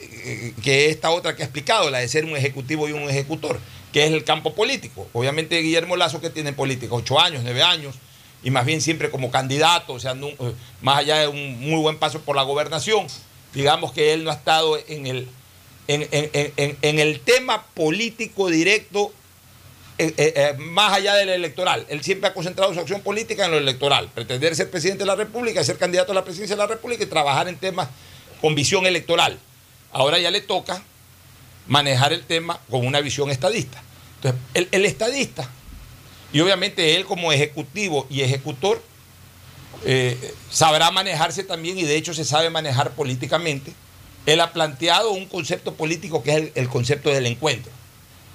eh, que esta otra que ha explicado, la de ser un ejecutivo y un ejecutor, que es el campo político. Obviamente Guillermo Lazo que tiene en política ocho años, nueve años, y más bien siempre como candidato, o sea, eh, más allá de un muy buen paso por la gobernación, digamos que él no ha estado en el, en, el tema político directo eh, eh, más allá del electoral. Él siempre ha concentrado su acción política en lo electoral, pretender ser presidente de la República, ser candidato a la presidencia de la República y trabajar en temas con visión electoral. Ahora ya le toca manejar el tema con una visión estadista. Entonces, el, estadista, y obviamente él como ejecutivo y ejecutor, eh, sabrá manejarse también y de hecho se sabe manejar políticamente. Él ha planteado un concepto político que es el- concepto del encuentro.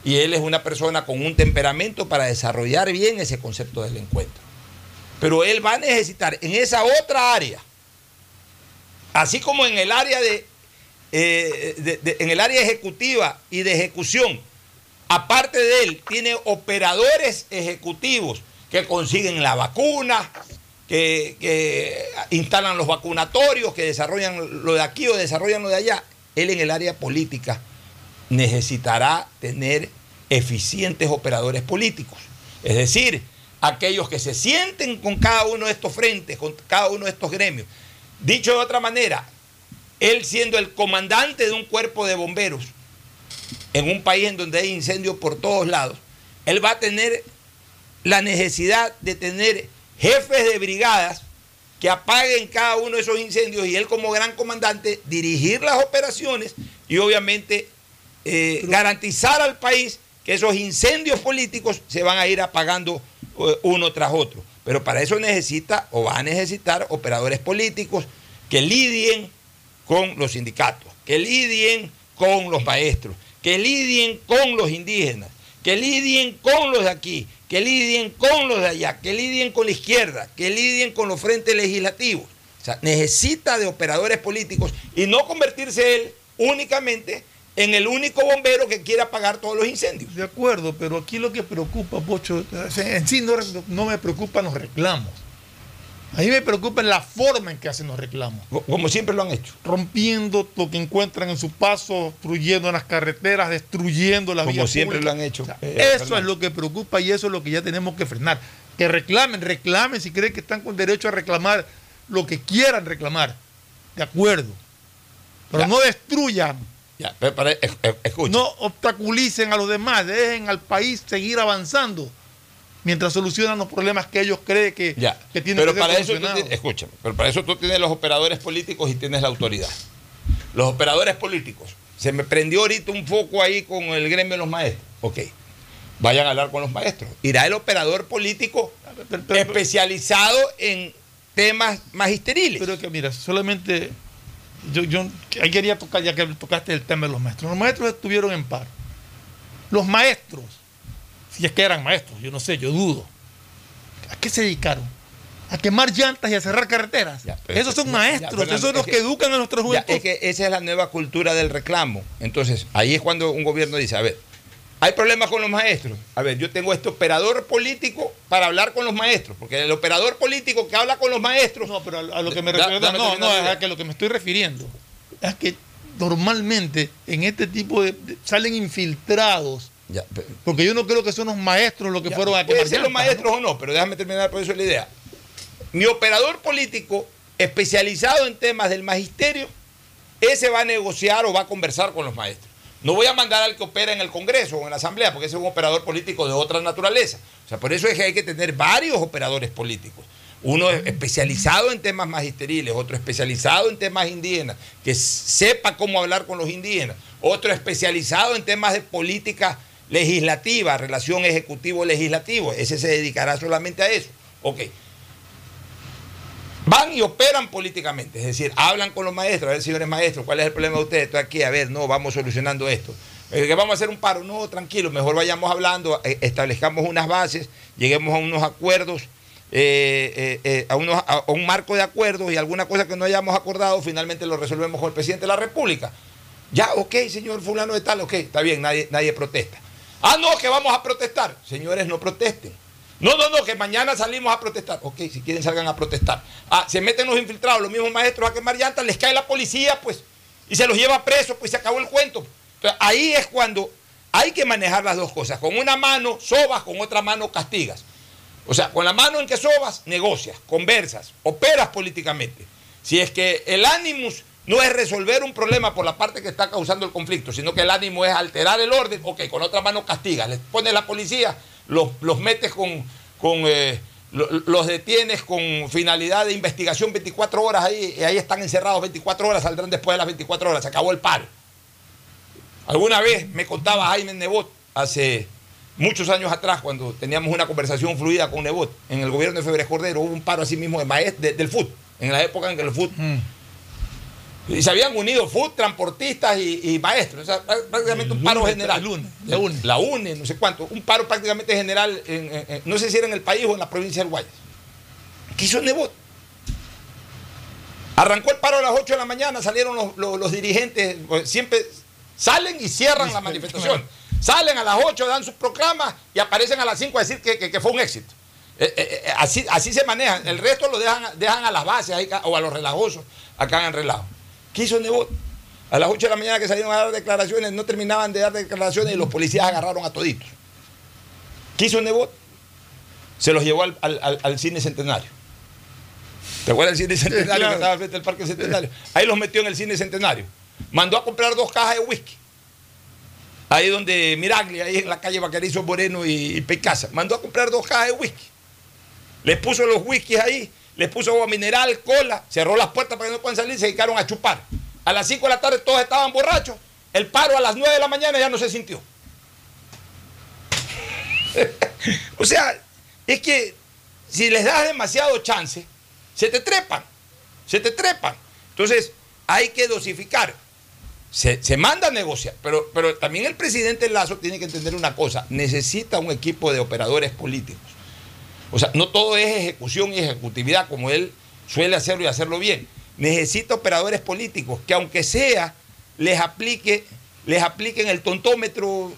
Y él es una persona con un temperamento para desarrollar bien ese concepto del encuentro. Pero él va a necesitar en esa otra área, así como en el área de, eh, de- en el área ejecutiva y de ejecución, aparte de él, tiene operadores ejecutivos que consiguen la vacuna, que, instalan los vacunatorios, que desarrollan lo de aquí o desarrollan lo de allá. Él en el área política necesitará tener eficientes operadores políticos. Es decir, aquellos que se sienten con cada uno de estos frentes, con cada uno de estos gremios. Dicho de otra manera, él siendo el comandante de un cuerpo de bomberos en un país en donde hay incendios por todos lados, él va a tener la necesidad de tener jefes de brigadas que apaguen cada uno de esos incendios y él como gran comandante dirigir las operaciones y obviamente eh, garantizar al país que esos incendios políticos se van a ir apagando eh, uno tras otro. Pero para eso necesita o va a necesitar operadores políticos que lidien con los sindicatos, que lidien con los maestros, que lidien con los indígenas, que lidien con los de aquí, que lidien con los de allá, que lidien con la izquierda, que lidien con los frentes legislativos. O sea, necesita de operadores políticos y no convertirse él únicamente en el único bombero que quiera apagar todos los incendios. De acuerdo, pero aquí lo que preocupa, Pocho, en sí no, no me preocupan los reclamos. A mí me preocupa la forma en que hacen los reclamos. Como siempre lo han hecho. Rompiendo lo que encuentran en su paso, obstruyendo las carreteras, destruyendo la Como vía siempre lo han hecho. O sea, eh, eso es lo que preocupa y eso es lo que ya tenemos que frenar. Que reclamen, reclamen si creen que están con derecho a reclamar lo que quieran reclamar. De acuerdo. Pero Ya. no destruyan, Ya, pero es- escucha. no obstaculicen a los demás, dejen al país seguir avanzando mientras solucionan los problemas que ellos creen que, Ya, que tienen pero que para eso tú escúchame, pero para eso tú tienes los operadores políticos y tienes la autoridad. Los operadores políticos. Se me prendió ahorita un foco ahí con el gremio de los maestros. Ok. Vayan a hablar con los maestros. Irá el operador político Pero- pero- especializado en temas magisteriles. Pero que mira, solamente yo, yo ahí quería tocar, ya que tocaste el tema de los maestros. Los maestros estuvieron en paro. Los maestros, si es que eran maestros, yo no sé, yo dudo. ¿A qué se dedicaron? A quemar llantas y a cerrar carreteras. Ya, pero- esos son ya, maestros, Fernando, esos son es los que- que, educan a nuestros Ya, juventud. es que esa es la nueva cultura del reclamo. Entonces, ahí es cuando un gobierno dice, a ver, hay problemas con los maestros. A ver, yo tengo este operador político para hablar con los maestros, porque el operador político que habla con los maestros... No, pero a, lo que me Da- refiero, dame no, no, es a que lo que me estoy refiriendo es que normalmente en este tipo de- salen infiltrados, Ya, porque yo no creo que son los maestros los que ya, fueron a puede quemar ser los maestros ¿no? o no, pero déjame terminar por eso la idea. Mi operador político especializado en temas del magisterio, ese va a negociar o va a conversar con los maestros. No voy a mandar al que opera en el Congreso o en la Asamblea, porque ese es un operador político de otra naturaleza. O sea, por eso es que hay que tener varios operadores políticos. Uno es especializado en temas magisteriles, otro especializado en temas indígenas, que sepa cómo hablar con los indígenas, otro especializado en temas de política legislativa, relación ejecutivo-legislativo. Ese se dedicará solamente a eso. Ok. Van y operan políticamente, es decir, hablan con los maestros, a ver, señores maestros, ¿cuál es el problema de ustedes? Estoy aquí, a ver, no, vamos solucionando esto. Eh, que vamos a hacer un paro, no, tranquilo, mejor vayamos hablando, eh, establezcamos unas bases, lleguemos a unos acuerdos, eh, a, a un marco de acuerdos y alguna cosa que no hayamos acordado, finalmente lo resolvemos con el presidente de la República. Ya, ok, señor fulano de tal, ok, está bien, nadie, nadie protesta. Ah, no, que vamos a protestar. Señores, no protesten. No, no, no, que mañana salimos a protestar. Ok, si quieren salgan a protestar. Ah, se meten los infiltrados, los mismos maestros a quemar llantas, les cae la policía, pues, y se los lleva presos, pues se acabó el cuento. Ahí es cuando hay que manejar las dos cosas. Con una mano sobas, con otra mano castigas. O sea, con la mano en que sobas, negocias, conversas, operas políticamente. Si es que el ánimos no es resolver un problema por la parte que está causando el conflicto, sino que el ánimo es alterar el orden, ok, con otra mano castigas, les pones la policía, los, los metes con, con eh, lo- los detienes con finalidad de investigación 24 horas ahí, y ahí están encerrados 24 horas, saldrán después de las 24 horas, se acabó el paro. Alguna vez me contaba Jaime Nebot, hace muchos años atrás, cuando teníamos una conversación fluida con Nebot, en el gobierno de Febres Cordero hubo un paro así mismo de maest- de- del FUT, en la época en que el FUT... Y se habían unido FUT, transportistas y, y maestros. O sea, prá- prácticamente un paro general. la UNE, la UNE. La UNE, no sé cuánto. Un paro prácticamente general, en- en- en- no sé si era en el país o en la provincia del Guayas. ¿Qué hizo Nebot? Arrancó el paro a las 8 de la mañana, salieron los, los- los dirigentes, pues, siempre salen y cierran la manifestación. Salen a las 8, dan sus proclamas y aparecen a las 5 a decir que, que- que fue un éxito. Eh, eh, eh, así, así se manejan. El resto lo dejan, dejan a las bases ahí, o a los relajosos, acá hagan relajo. ¿Qué hizo Nebot? A las 8 de la mañana que salieron a dar declaraciones, no terminaban de dar declaraciones y los policías agarraron a toditos. ¿Qué hizo Nebot? Se los llevó al, al- al- cine centenario. ¿Te acuerdas del cine centenario claro. que estaba frente al parque centenario? Ahí los metió en el cine centenario. Mandó a comprar dos cajas de whisky. Ahí donde Miraglia, ahí en la calle Bacarizo Moreno y, y Pecasa. Mandó a comprar dos cajas de whisky. Les puso los whiskies ahí, les puso agua mineral, cola, cerró las puertas para que no puedan salir, se dedicaron a chupar. A las 5 de la tarde todos estaban borrachos. El paro a las 9 de la mañana ya no se sintió. o sea, es que si les das demasiado chance, se te trepan, se te trepan. Entonces, hay que dosificar. Se, se manda a negociar, pero, pero también el presidente Lazo tiene que entender una cosa, necesita un equipo de operadores políticos. O sea, no todo es ejecución y ejecutividad, como él suele hacerlo y hacerlo bien. Necesita operadores políticos que aunque sea les aplique les apliquen el tontómetro,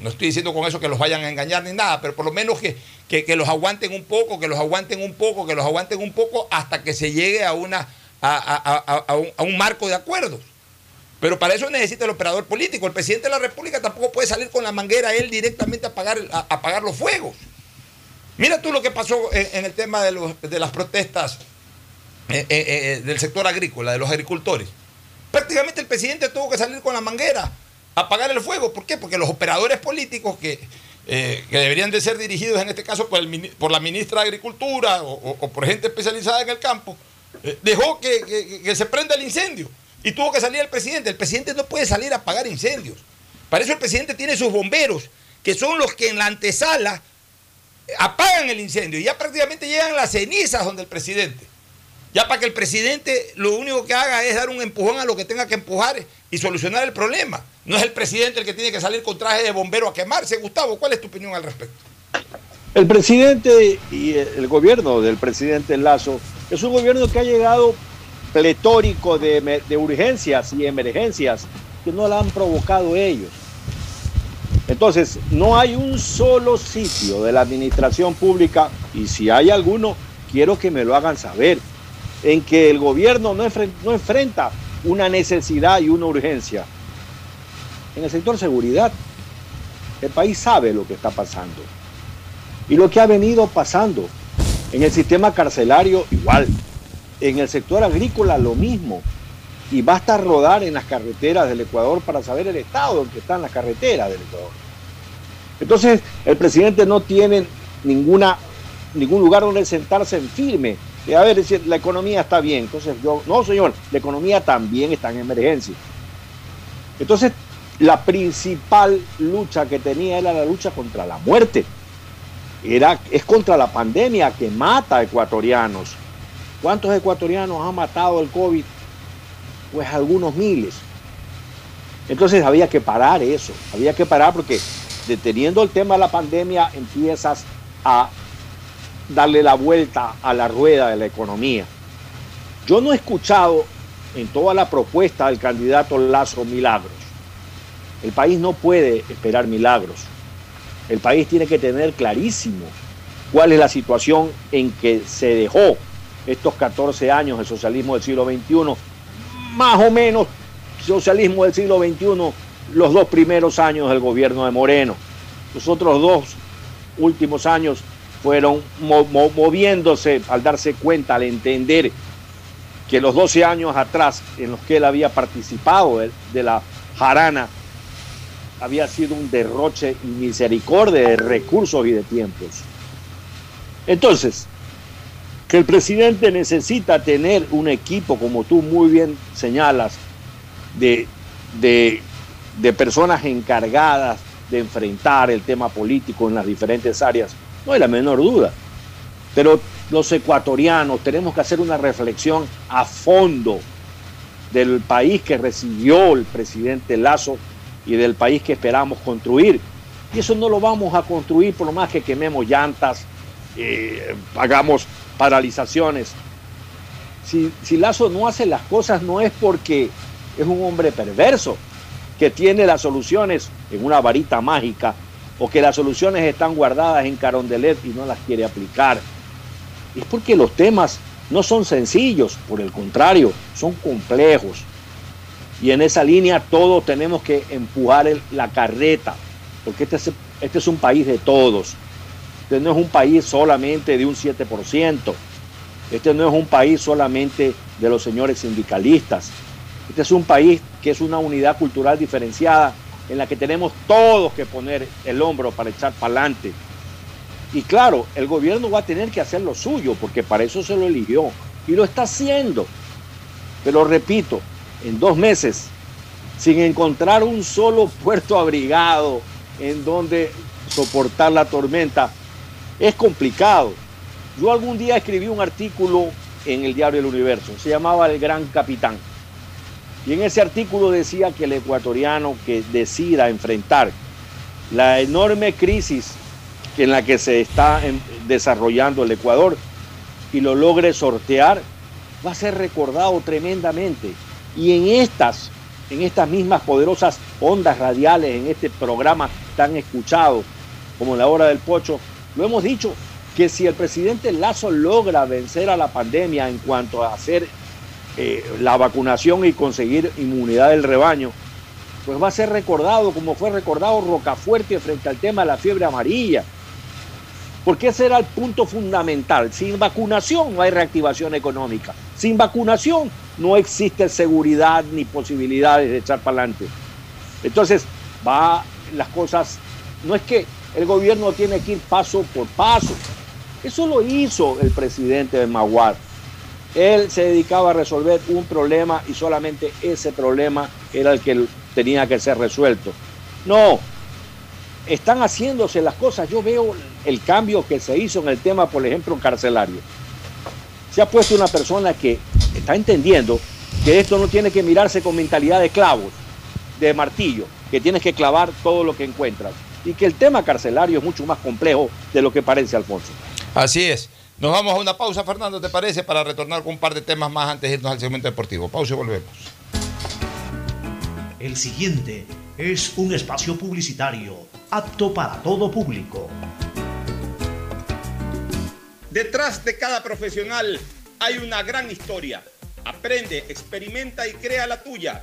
no estoy diciendo con eso que los vayan a engañar ni nada, pero por lo menos que, que, los aguanten un poco, que los aguanten un poco, que los aguanten un poco hasta que se llegue a, una, a, un, a un marco de acuerdos. Pero para eso necesita el operador político. El presidente de la República tampoco puede salir con la manguera él directamente a apagar, a, apagar los fuegos. Mira tú lo que pasó en, el tema de, los, de las protestas eh, eh, eh, del sector agrícola, de los agricultores. Prácticamente el presidente tuvo que salir con la manguera a apagar el fuego. ¿Por qué? Porque los operadores políticos que, que deberían de ser dirigidos en este caso por, el, por la ministra de Agricultura o, por gente especializada en el campo, dejó que, que se prenda el incendio. Y tuvo que salir el presidente. El presidente no puede salir a apagar incendios. Para eso el presidente tiene sus bomberos, que son los que en la antesala apagan el incendio. Y ya prácticamente llegan las cenizas donde el presidente. Ya para que el presidente lo único que haga es dar un empujón a lo que tenga que empujar y solucionar el problema. No es el presidente el que tiene que salir con traje de bombero a quemarse. Gustavo, ¿cuál es tu opinión al respecto? El presidente y el gobierno del presidente Lazo es un gobierno que ha llegado pletórico de, de urgencias y emergencias que no la han provocado ellos. Entonces, no hay un solo sitio de la administración pública, y si hay alguno, quiero que me lo hagan saber, en que el gobierno no, no enfrenta una necesidad y una urgencia. En el sector seguridad, el país sabe lo que está pasando. Y lo que ha venido pasando. En el sistema carcelario, igual. En el sector agrícola lo mismo. Y basta rodar en las carreteras del Ecuador para saber el estado en que están las carreteras del Ecuador. Entonces, el presidente no tiene ninguna, ningún lugar donde sentarse en firme. A ver, la economía está bien. Entonces, yo, no, señor, la economía también está en emergencia. Entonces, la principal lucha que tenía era la lucha contra la muerte. Era, es contra la pandemia que mata a ecuatorianos. ¿Cuántos ecuatorianos han matado el COVID? Pues algunos miles. Entonces había que parar eso, había que parar porque deteniendo el tema de la pandemia empiezas a darle la vuelta a la rueda de la economía. Yo no he escuchado en toda la propuesta del candidato Lazo milagros. El país no puede esperar milagros. El país tiene que tener clarísimo cuál es la situación en que se dejó estos 14 años de socialismo del siglo XXI, más o menos socialismo del siglo XXI, los dos primeros años del gobierno de Moreno. Los otros dos últimos años fueron moviéndose al darse cuenta, al entender que los 12 años atrás en los que él había participado de, la jarana había sido un derroche misericordia de recursos y de tiempos. Entonces, que el presidente necesita tener un equipo, como tú muy bien señalas, de, de, personas encargadas de enfrentar el tema político en las diferentes áreas, no hay la menor duda. Pero los ecuatorianos tenemos que hacer una reflexión a fondo del país que recibió el presidente Lazo y del país que esperamos construir. Y eso no lo vamos a construir por más que quememos llantas, eh, hagamos paralizaciones. Si, Lazo no hace las cosas no es porque es un hombre perverso, que tiene las soluciones en una varita mágica o que las soluciones están guardadas en Carondelet y no las quiere aplicar. Es porque los temas no son sencillos, por el contrario, son complejos. Y en esa línea todos tenemos que empujar la carreta, porque este es, este es un país de todos. Este no es un país solamente de un 7%. Este no es un país solamente de los señores sindicalistas. Este es un país que es una unidad cultural diferenciada en la que tenemos todos que poner el hombro para echar para adelante. Y claro, el gobierno va a tener que hacer lo suyo, porque para eso se lo eligió. Y lo está haciendo. Pero repito, en dos meses, sin encontrar un solo puerto abrigado en donde soportar la tormenta, es complicado. Yo algún día escribí un artículo en el diario El Universo, se llamaba El Gran Capitán. Y en ese artículo decía que el ecuatoriano que decida enfrentar la enorme crisis en la que se está desarrollando el Ecuador y lo logre sortear, va a ser recordado tremendamente. Y en estas, en estas mismas poderosas ondas radiales, en este programa tan escuchado como la hora del pocho, lo hemos dicho que si el presidente Lazo logra vencer a la pandemia en cuanto a hacer eh, la vacunación y conseguir inmunidad del rebaño, pues va a ser recordado como fue recordado Rocafuerte frente al tema de la fiebre amarilla. Porque ese era el punto fundamental. Sin vacunación no hay reactivación económica. Sin vacunación no existe seguridad ni posibilidades de echar para adelante. Entonces, va las cosas, no es que el gobierno tiene que ir paso por paso. Eso lo hizo el presidente de Maguar. Él se dedicaba a resolver un problema y solamente ese problema era el que tenía que ser resuelto. No, están haciéndose las cosas. Yo veo el cambio que se hizo en el tema, por ejemplo, carcelario. Se ha puesto una persona que está entendiendo que esto no tiene que mirarse con mentalidad de clavos, de martillo, que tienes que clavar todo lo que encuentras. Y que el tema carcelario es mucho más complejo de lo que parece, Alfonso. Así es. Nos vamos a una pausa, Fernando, ¿te parece? Para retornar con un par de temas más antes de irnos al segmento deportivo. Pausa y volvemos. El siguiente es un espacio publicitario apto para todo público. Detrás de cada profesional hay una gran historia. Aprende, experimenta y crea la tuya.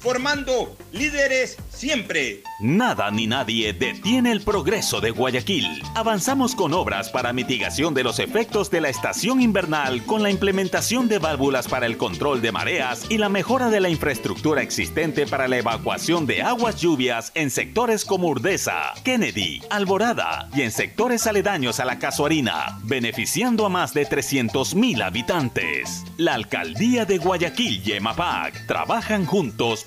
formando líderes siempre. Nada ni nadie detiene el progreso de Guayaquil. Avanzamos con obras para mitigación de los efectos de la estación invernal con la implementación de válvulas para el control de mareas y la mejora de la infraestructura existente para la evacuación de aguas lluvias en sectores como Urdesa, Kennedy, Alborada y en sectores aledaños a la Casuarina, beneficiando a más de 300 mil habitantes. La alcaldía de Guayaquil y EMAPAC trabajan juntos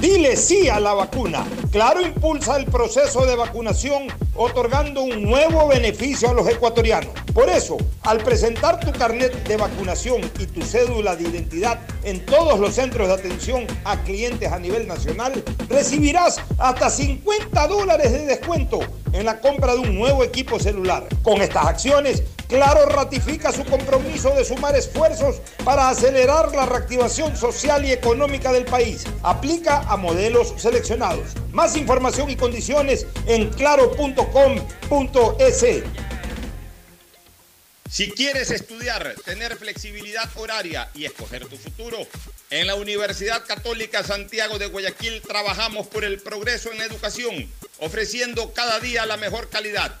Dile sí a la vacuna. Claro impulsa el proceso de vacunación otorgando un nuevo beneficio a los ecuatorianos. Por eso, al presentar tu carnet de vacunación y tu cédula de identidad en todos los centros de atención a clientes a nivel nacional, recibirás hasta 50 dólares de descuento en la compra de un nuevo equipo celular. Con estas acciones, Claro ratifica su compromiso de sumar esfuerzos para acelerar la reactivación social y económica del país. Aplica a modelos seleccionados. Más información y condiciones en claro.com.es. Si quieres estudiar, tener flexibilidad horaria y escoger tu futuro, en la Universidad Católica Santiago de Guayaquil trabajamos por el progreso en la educación, ofreciendo cada día la mejor calidad.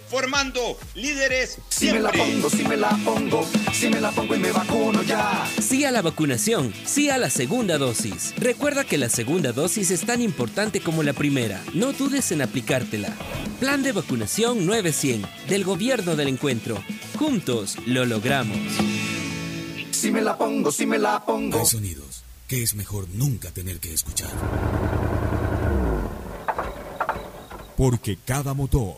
formando líderes Si me la pongo, si me la pongo, si me la pongo y me vacuno ya. Sí a la vacunación, sí a la segunda dosis. Recuerda que la segunda dosis es tan importante como la primera. No dudes en aplicártela. Plan de vacunación 900 del Gobierno del Encuentro. Juntos lo logramos. Si me la pongo, si me la pongo. Hay sonidos que es mejor nunca tener que escuchar. Porque cada motor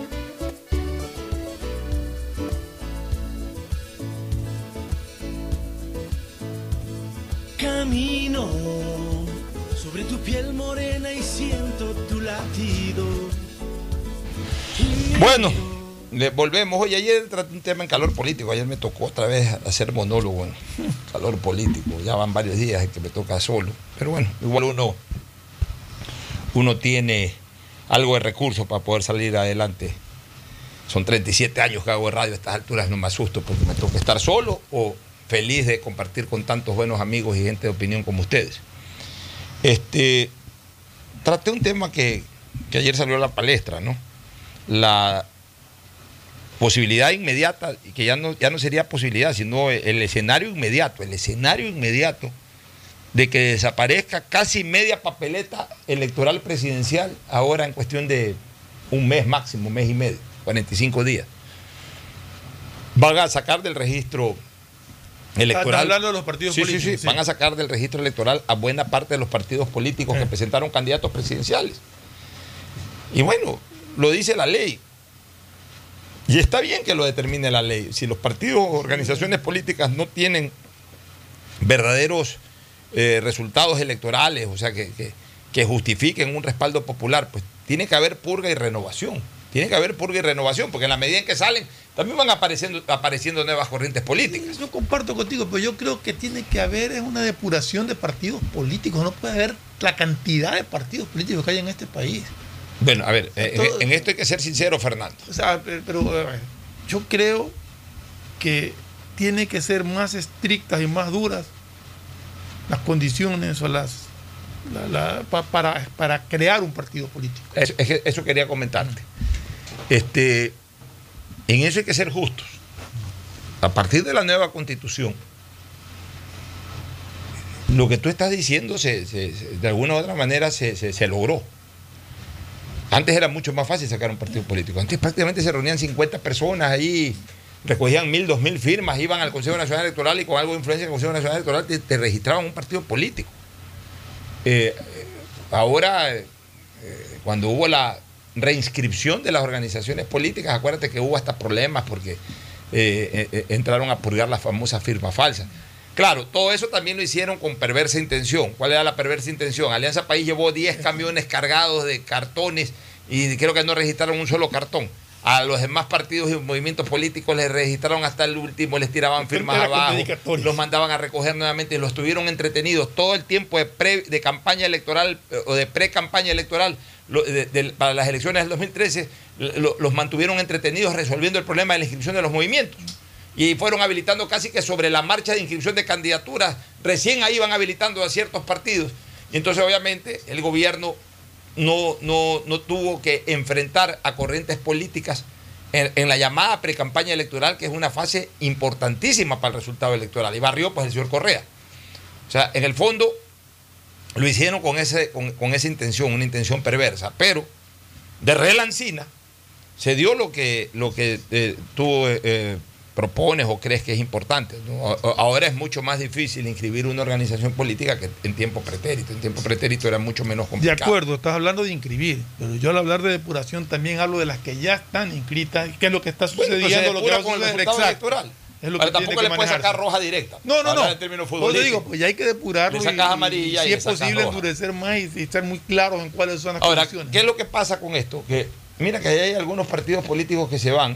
Sobre tu piel morena y siento tu latido. Bueno, volvemos. Oye, ayer traté un tema en calor político. Ayer me tocó otra vez hacer monólogo en calor político. Ya van varios días que me toca solo. Pero bueno, igual uno, uno tiene algo de recursos para poder salir adelante. Son 37 años que hago de radio a estas alturas, no me asusto porque me toca estar solo o feliz de compartir con tantos buenos amigos y gente de opinión como ustedes. Este, traté un tema que, que ayer salió a la palestra, ¿no? La posibilidad inmediata, y que ya no, ya no sería posibilidad, sino el escenario inmediato, el escenario inmediato de que desaparezca casi media papeleta electoral presidencial ahora en cuestión de un mes máximo, un mes y medio, 45 días. Van a sacar del registro electoral. Está hablando de los partidos Sí, sí, políticos. sí, Van a sacar del registro electoral a buena parte de los partidos políticos que presentaron candidatos presidenciales. Y bueno, lo dice la ley. Y está bien que lo determine la ley. Si los partidos o organizaciones políticas no tienen verdaderos eh, resultados electorales, o sea, que, que- que justifiquen un respaldo popular, pues tiene que haber purga y renovación. Tiene que haber purga y renovación, porque en la medida en que salen, también van apareciendo, apareciendo nuevas corrientes políticas. Yo comparto contigo, pero yo creo que tiene que haber es una depuración de partidos políticos. No puede haber la cantidad de partidos políticos que hay en este país. Bueno, a ver, eh, en, en esto hay que ser sincero, Fernando. O sea, pe- pero ver, yo creo que tiene que ser más estrictas y más duras las condiciones o las la- la- pa- para, para crear un partido político. Eso quería comentarte. Este, en eso hay que ser justos. A partir de la nueva constitución, lo que tú estás diciendo se- de alguna u otra manera se, logró. Antes era mucho más fácil sacar un partido político. Antes prácticamente se reunían 50 personas ahí, recogían mil, dos mil firmas, iban al Consejo Nacional Electoral y con algo de influencia del Consejo Nacional Electoral te, registraban un partido político. Eh, ahora, eh, cuando hubo la reinscripción de las organizaciones políticas, acuérdate que hubo hasta problemas porque eh, eh, entraron a purgar las famosas firmas falsas. Claro, todo eso también lo hicieron con perversa intención. ¿Cuál era la perversa intención? Alianza País llevó 10 camiones cargados de cartones y creo que no registraron un solo cartón. A los demás partidos y movimientos políticos les registraron hasta el último, les tiraban firmas abajo, los mandaban a recoger nuevamente y los tuvieron entretenidos todo el tiempo de, pre- de campaña electoral eh, o de pre-campaña electoral lo- de- de- para las elecciones del 2013, lo- los mantuvieron entretenidos resolviendo el problema de la inscripción de los movimientos. Y fueron habilitando casi que sobre la marcha de inscripción de candidaturas, recién ahí iban habilitando a ciertos partidos. Y entonces obviamente el gobierno no, no, no tuvo que enfrentar a corrientes políticas en, la llamada pre-campaña electoral, que es una fase importantísima para el resultado electoral. Y barrió pues el señor Correa. O sea, en el fondo lo hicieron con, ese, con, con esa intención, una intención perversa. Pero de relancina se dio lo que, lo que eh, eh, eh, propones o crees que es importante. Ahora es mucho más difícil inscribir una organización política que en tiempo pretérito. En tiempo pretérito era mucho menos De complicado. acuerdo, estás hablando de inscribir, pero yo al hablar de depuración también hablo de las que ya están inscritas, que es lo que está sucediendo, se lo que va depura a con el resultado exacto. electoral. Es lo Ahora, que tampoco le puedes sacar roja directa. No, no, no. en términos digo, pues ya hay que depurarlo. Le sacas y- amarilla y si es posible roja. endurecer más y, y estar muy claros en cuáles son las Ahora, condiciones. ¿qué es lo que pasa con esto? Que mira que hay algunos partidos políticos que se van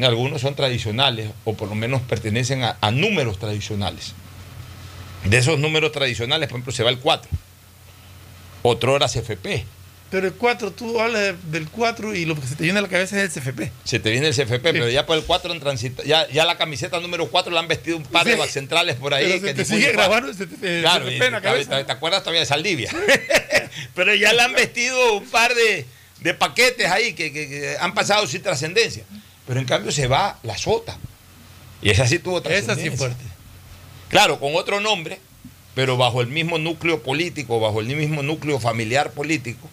algunos son tradicionales o por lo menos pertenecen a, a números tradicionales. De esos números tradicionales, por ejemplo, se va el 4. Otro hora CFP. Pero el 4, tú hablas de- del 4 y lo que se te viene a la cabeza es el CFP. Se te viene el CFP, pero ya por el 4 en transita, ya, ya la camiseta número 4 la han vestido un par de centrales por ahí. Pero se que te sigue grabando Claro, en la te- cabeza. te, te acuerdas todavía de Saldivia. pero ya le han vestido un par de, de paquetes ahí que, que- que han pasado sin trascendencia. Pero en cambio se va la sota. Y esa sí tuvo Esa sí es fuerte. Claro, con otro nombre, pero bajo el mismo núcleo político, bajo el mismo núcleo familiar político,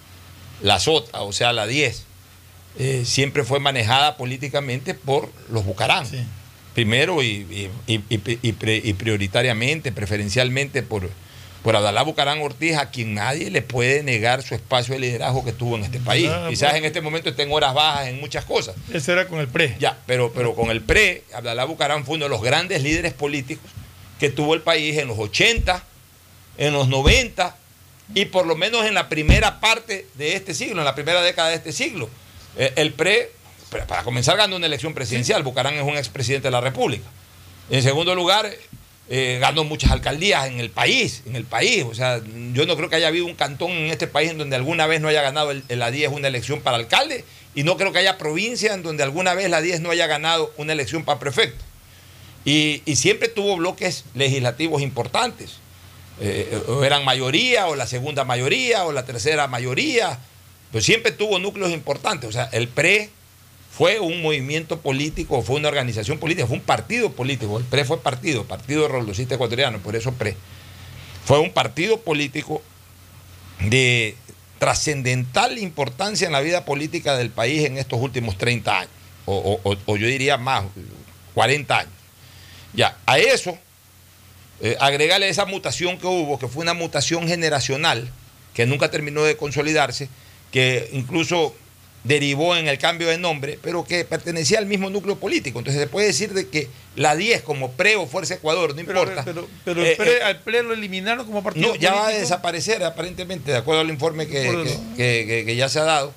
la SOTA, o sea, la 10, eh, siempre fue manejada políticamente por los Bucarán. Primero y, y- y- y prioritariamente, preferencialmente por, por Abdalá Bucarán Ortiz, a quien nadie le puede negar su espacio de liderazgo que tuvo en este país. Ah, Quizás en este momento esté en horas bajas en muchas cosas. Ese era con el PRE. Ya, pero, pero con el PRE, Abdalá Bucarán fue uno de los grandes líderes políticos que tuvo el país en los 80, en los 90 y por lo menos en la primera parte de este siglo, en la primera década de este siglo. Eh, el PRE, para para comenzar, ganó una elección presidencial. Bucarán es un expresidente de la República. En segundo lugar, eh, ganó muchas alcaldías en el país, en el país. O sea, yo no creo que haya habido un cantón en este país en donde alguna vez no haya ganado la 10 una elección para alcalde y no creo que haya provincia en donde alguna vez la 10 no haya ganado una elección para prefecto. Y, y siempre tuvo bloques legislativos importantes. Eh, o eran mayoría, o la segunda mayoría, o la tercera mayoría, pero siempre tuvo núcleos importantes. O sea, el PRE fue un movimiento político, fue una organización política, fue un partido político. El PRE fue partido, Partido Roldosista Ecuatoriano, por eso PRE. Fue un partido político de trascendental importancia en la vida política del país en estos últimos 30 años, o, o- o- o yo diría más, 40 años. Ya, a eso, eh, agregarle esa mutación que hubo, que fue una mutación generacional, que nunca terminó de consolidarse, que incluso derivó en el cambio de nombre, pero que pertenecía al mismo núcleo político. Entonces se puede decir de que la 10 como PRE o Fuerza Ecuador, no importa. pero, pero eh, el PRE, eh, al PRE lo eliminaron como partido no, ya va a desaparecer aparentemente, de acuerdo al informe que- que ya se ha dado.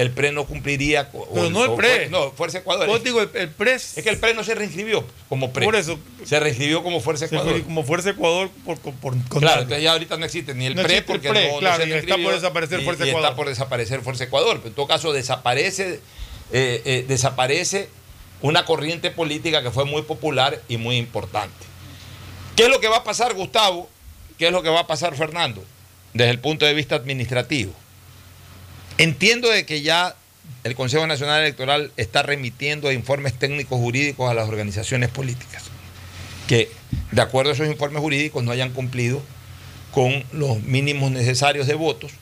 El PRE no cumpliría. Pero o- no el PRE. No, Fuerza Ecuador. Vos digo, el, el PRE Es que el PRE no se reinscribió como PRE. Por eso. Se reinscribió como Fuerza Ecuador. como Fuerza Ecuador por, por, Claro, entonces ya ahorita no existe ni el No PRE existe el porque PRE, no, no claro, se y está por desaparecer y- Fuerza y Ecuador. está por desaparecer Fuerza Ecuador. Pero en todo caso desaparece, eh, eh, desaparece una corriente política que fue muy popular y muy importante. ¿Qué es lo que va a pasar, Gustavo? ¿Qué es lo que va a pasar, Fernando? Desde el punto de vista administrativo. Entiendo de que ya el Consejo Nacional Electoral está remitiendo informes técnicos jurídicos a las organizaciones políticas que, de acuerdo a esos informes jurídicos, no hayan cumplido con los mínimos necesarios de votos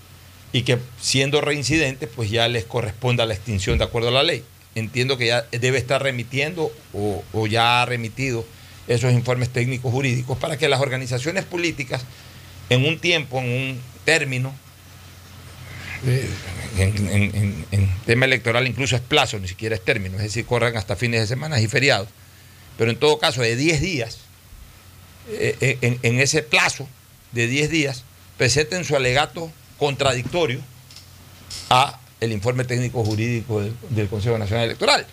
y que siendo reincidentes, pues ya les corresponda la extinción de acuerdo a la ley. Entiendo que ya debe estar remitiendo o, ya ha remitido esos informes técnicos jurídicos para que las organizaciones políticas en un tiempo, en un término, eh, en, tema electoral incluso es plazo, ni siquiera es término, es decir, corren hasta fines de semana y feriados, pero en todo caso de 10 días, eh, eh, en, en ese plazo de 10 días, presenten su alegato contradictorio a el informe técnico jurídico del, del Consejo Nacional Electoral.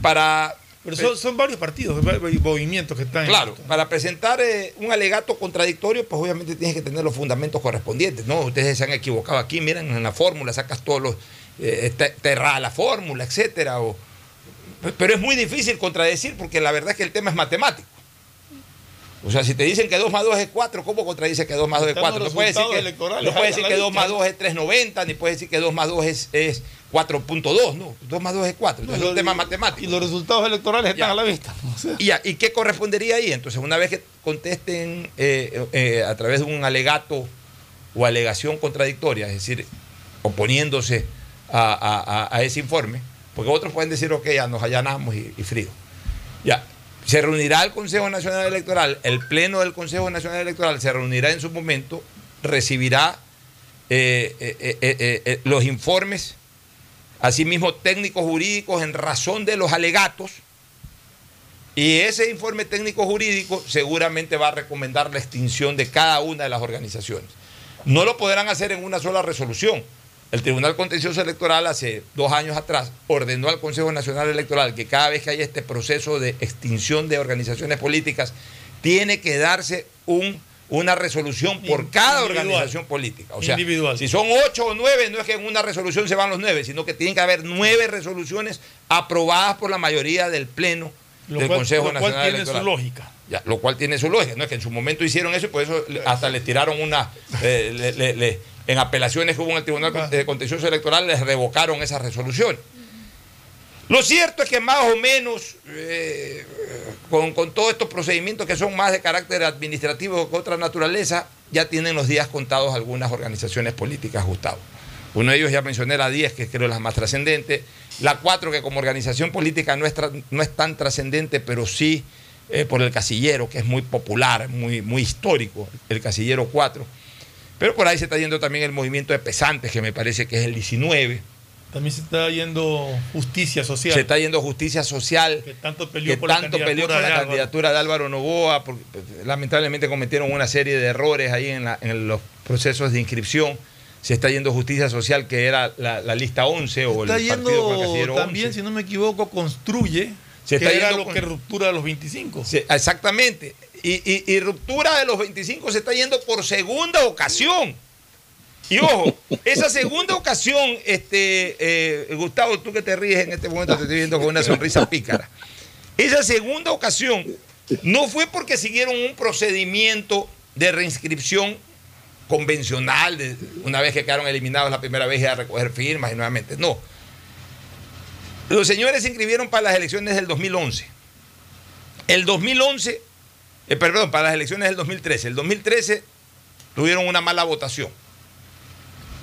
Para Pero son, son varios partidos, movimientos que están. en Claro, esto. para presentar eh, un alegato contradictorio, pues obviamente tienes que tener los fundamentos correspondientes. No, ustedes se han equivocado aquí, miren en la fórmula, sacas todos los. Eh, errada la fórmula, etcétera. o- pero es muy difícil contradecir porque la verdad es que el tema es matemático. O sea, si te dicen que 2 más 2 es 4, ¿cómo contradice que 2 más 2 es Están 4? los No puedes decir que, no decir que 2 vista. más 2 es 390, ni puedes decir que 2 más 2 es, es 4.2, no. 2 más 2 es 4. Entonces es un tema matemático. Y los resultados electorales están Ya. a la vista. O sea, ¿Y, ya, ¿Y qué correspondería ahí? Entonces, una vez que contesten eh, eh, a través de un alegato o alegación contradictoria, es decir, oponiéndose a, a- a- a ese informe, porque otros pueden decir, ok, ya nos allanamos y, y frío. Ya, se reunirá el Consejo Nacional Electoral, el Pleno del Consejo Nacional Electoral se reunirá en su momento, recibirá eh, los informes, asimismo técnicos jurídicos en razón de los alegatos, y ese informe técnico jurídico seguramente va a recomendar la extinción de cada una de las organizaciones. No lo podrán hacer en una sola resolución, El Tribunal Contencioso Electoral hace dos años atrás ordenó al Consejo Nacional Electoral que cada vez que haya este proceso de extinción de organizaciones políticas, tiene que darse un, una resolución por cada Individual. organización política. O sea, Individual. si son ocho o nueve, no es que en una resolución se van los nueve, sino que tienen que haber nueve resoluciones aprobadas por la mayoría del Pleno Lo del cual- Consejo lo cual Nacional tiene Electoral. su lógica. Ya, lo cual tiene su lógica, no es que en su momento hicieron eso y por eso hasta les tiraron una, eh, le- le- le- en apelaciones que hubo en el Tribunal Ah. de Contencioso Electoral les revocaron esa resolución. Lo cierto es que más o menos eh, con, con todos estos procedimientos que son más de carácter administrativo que otra naturaleza, ya tienen los días contados algunas organizaciones políticas, Gustavo. Uno de ellos ya mencioné la 10, que creo la más trascendente. La 4, que como organización política no es, no es tan trascendente, pero sí eh, por el casillero, que es muy popular, muy, muy histórico, el casillero 4. Pero por ahí se está yendo también el movimiento de pesantes, que me parece que es el 19. También se está yendo justicia social. Se está yendo justicia social, que tanto peleó que por la tanto peleó por la de Álvaro. candidatura de Álvaro Novoa, porque pues, lamentablemente cometieron una serie de errores ahí en, la- en los procesos de inscripción. Se está yendo justicia social, que era la, la lista 11 o Está el partido yendo casillero también, 11. si no me equivoco, construye, Se que está era yendo lo con- que ruptura de los 25. Sí, exactamente. Y, y- y ruptura de los 25 se está yendo por segunda ocasión. Y ojo, esa segunda ocasión, este, eh, Gustavo, tú que te ríes en este momento, te estoy viendo con una sonrisa pícara. Esa segunda ocasión no fue porque siguieron un procedimiento de reinscripción convencional, una vez que quedaron eliminados la primera vez a recoger firmas y nuevamente. No. Los señores se inscribieron para las elecciones del 2011. El 2011, eh, perdón, para las elecciones del 2013. El 2013 tuvieron una mala votación.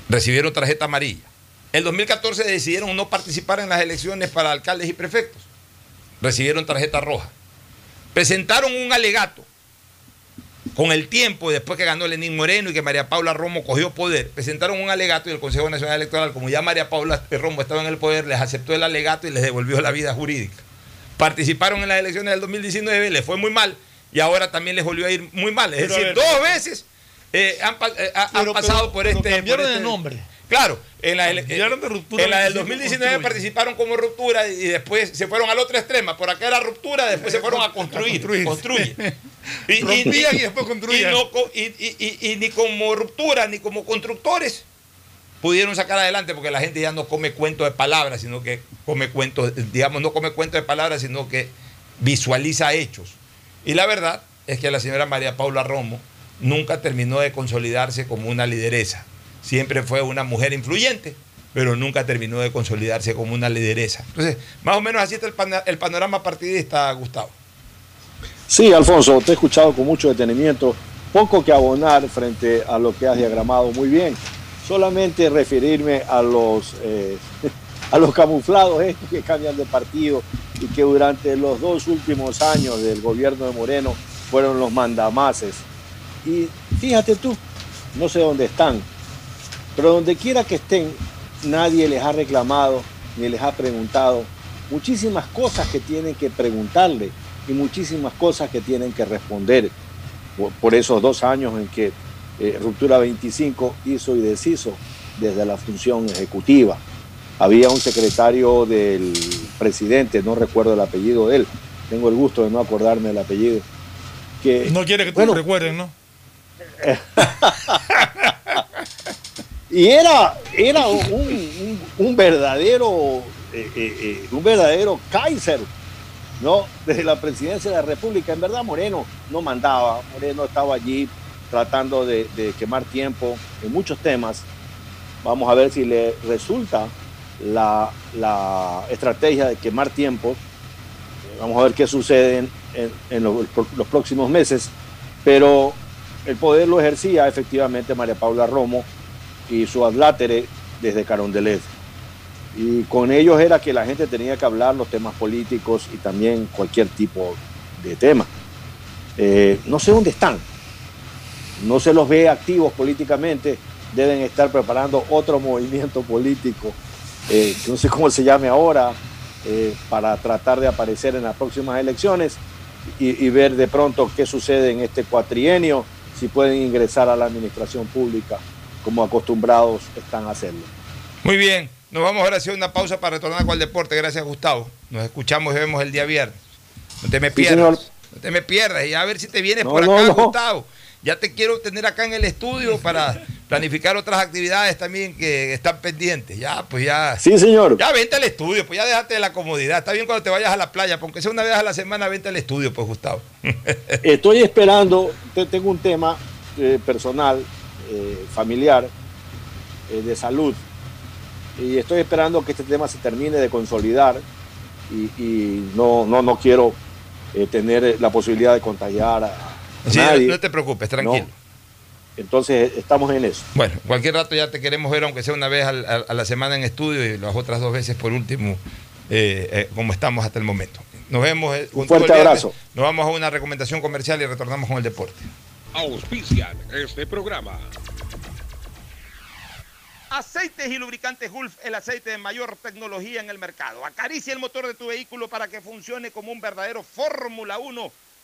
Recibieron tarjeta amarilla. El 2014 decidieron no participar en las elecciones para alcaldes y prefectos. Recibieron tarjeta roja. Presentaron un alegato con el tiempo, después que ganó Lenín Moreno y que María Paula Romo cogió poder, presentaron un alegato y el Consejo Nacional Electoral, como ya María Paula Romo estaba en el poder, les aceptó el alegato y les devolvió la vida jurídica. Participaron en las elecciones del 2019, les fue muy mal y ahora también les volvió a ir muy mal. Es Pero decir, ver, dos veces eh, han, eh, han Pero- pasado pero- por pero este... cambiaron por de este- nombre. Claro, en la, Cambiaron de ruptura en la del 25 2019 construye. participaron como ruptura y después se fueron al otro extremo. Por acá era ruptura, después se fueron a construir. Construye. Y, y después construían. y no y- y ni como ruptura ni como constructores pudieron sacar adelante porque la gente ya no come cuentos de palabras, sino que come cuentos, digamos, no come cuentos de palabras, sino que visualiza hechos. Y la verdad es que la señora María Paula Romo nunca terminó de consolidarse como una lideresa. Siempre fue una mujer influyente, pero nunca terminó de consolidarse como una lideresa. Entonces, más o menos así está el, panorama partidista, Gustavo. Sí, Alfonso, te he escuchado con mucho detenimiento. Poco que abonar frente a lo que has diagramado muy bien. Solamente referirme a los, eh, a los camuflados estos que cambian de partido y que durante los dos últimos años del gobierno de Moreno fueron los mandamases. Y fíjate tú, no sé dónde están, pero donde quiera que estén, nadie les ha reclamado ni les ha preguntado muchísimas cosas que tienen que preguntarle y muchísimas cosas que tienen que responder por, por esos dos años en que eh, Ruptura 25 hizo y deshizo desde la función ejecutiva. Había un secretario del presidente, no recuerdo el apellido de él, tengo el gusto de no acordarme del apellido, que No quiere que tú bueno, lo recuerdes, ¿no? y era, era un, un- verdadero eh, eh, eh, un verdadero Kaiser ¿no? desde la presidencia de la República. En verdad Moreno no mandaba, Moreno estaba allí tratando de, quemar tiempo en muchos temas. Vamos a ver si le resulta la, la estrategia de quemar tiempo. Vamos a ver qué sucede en, en- en los, los próximos meses. Pero el poder lo ejercía efectivamente María Paula Romo y su adlátere desde Carondelet. Y con ellos era que la gente tenía que hablar los temas políticos y también cualquier tipo de tema. Eh, no sé dónde están, no se los ve activos políticamente, deben estar preparando otro movimiento político, eh, no sé cómo se llame ahora, eh, para tratar de aparecer en las próximas elecciones y ver de pronto qué sucede en este cuatrienio, si pueden ingresar a la administración pública como acostumbrados están a hacerlo. Muy bien, nos vamos ahora a hacer una pausa para retornar con el deporte. Gracias, Gustavo. Nos escuchamos y vemos el día viernes. No te me pierdas. no te me pierdas. Y a ver si te vienes No, por acá, no. Gustavo. Ya te quiero tener acá en el estudio para planificar otras actividades también que están pendientes. Ya, pues ya. Sí, señor. Ya vente al estudio, pues ya déjate de la comodidad. Está bien cuando te vayas a la playa, porque sea una vez a la semana, vente al estudio, pues, Gustavo. Estoy esperando, te- tengo un tema eh, personal, eh, familiar, eh, de salud, y estoy esperando que este tema se termine de consolidar y, y no, no, no quiero tener la posibilidad de contagiar a Sí, no- nadie. no te preocupes, tranquilo. No. Entonces estamos en eso. Bueno, cualquier rato ya te queremos ver, aunque sea una vez al- a, a la semana en estudio y las otras dos veces por último, eh, eh, como estamos hasta el momento. Nos vemos. eh, todo fuerte abrazo. Nos vamos a una recomendación comercial y retornamos con el deporte. Auspician este programa. Aceites y lubricantes Gulf, el aceite de mayor tecnología en el mercado. Acaricia el motor de tu vehículo para que funcione como un verdadero Fórmula 1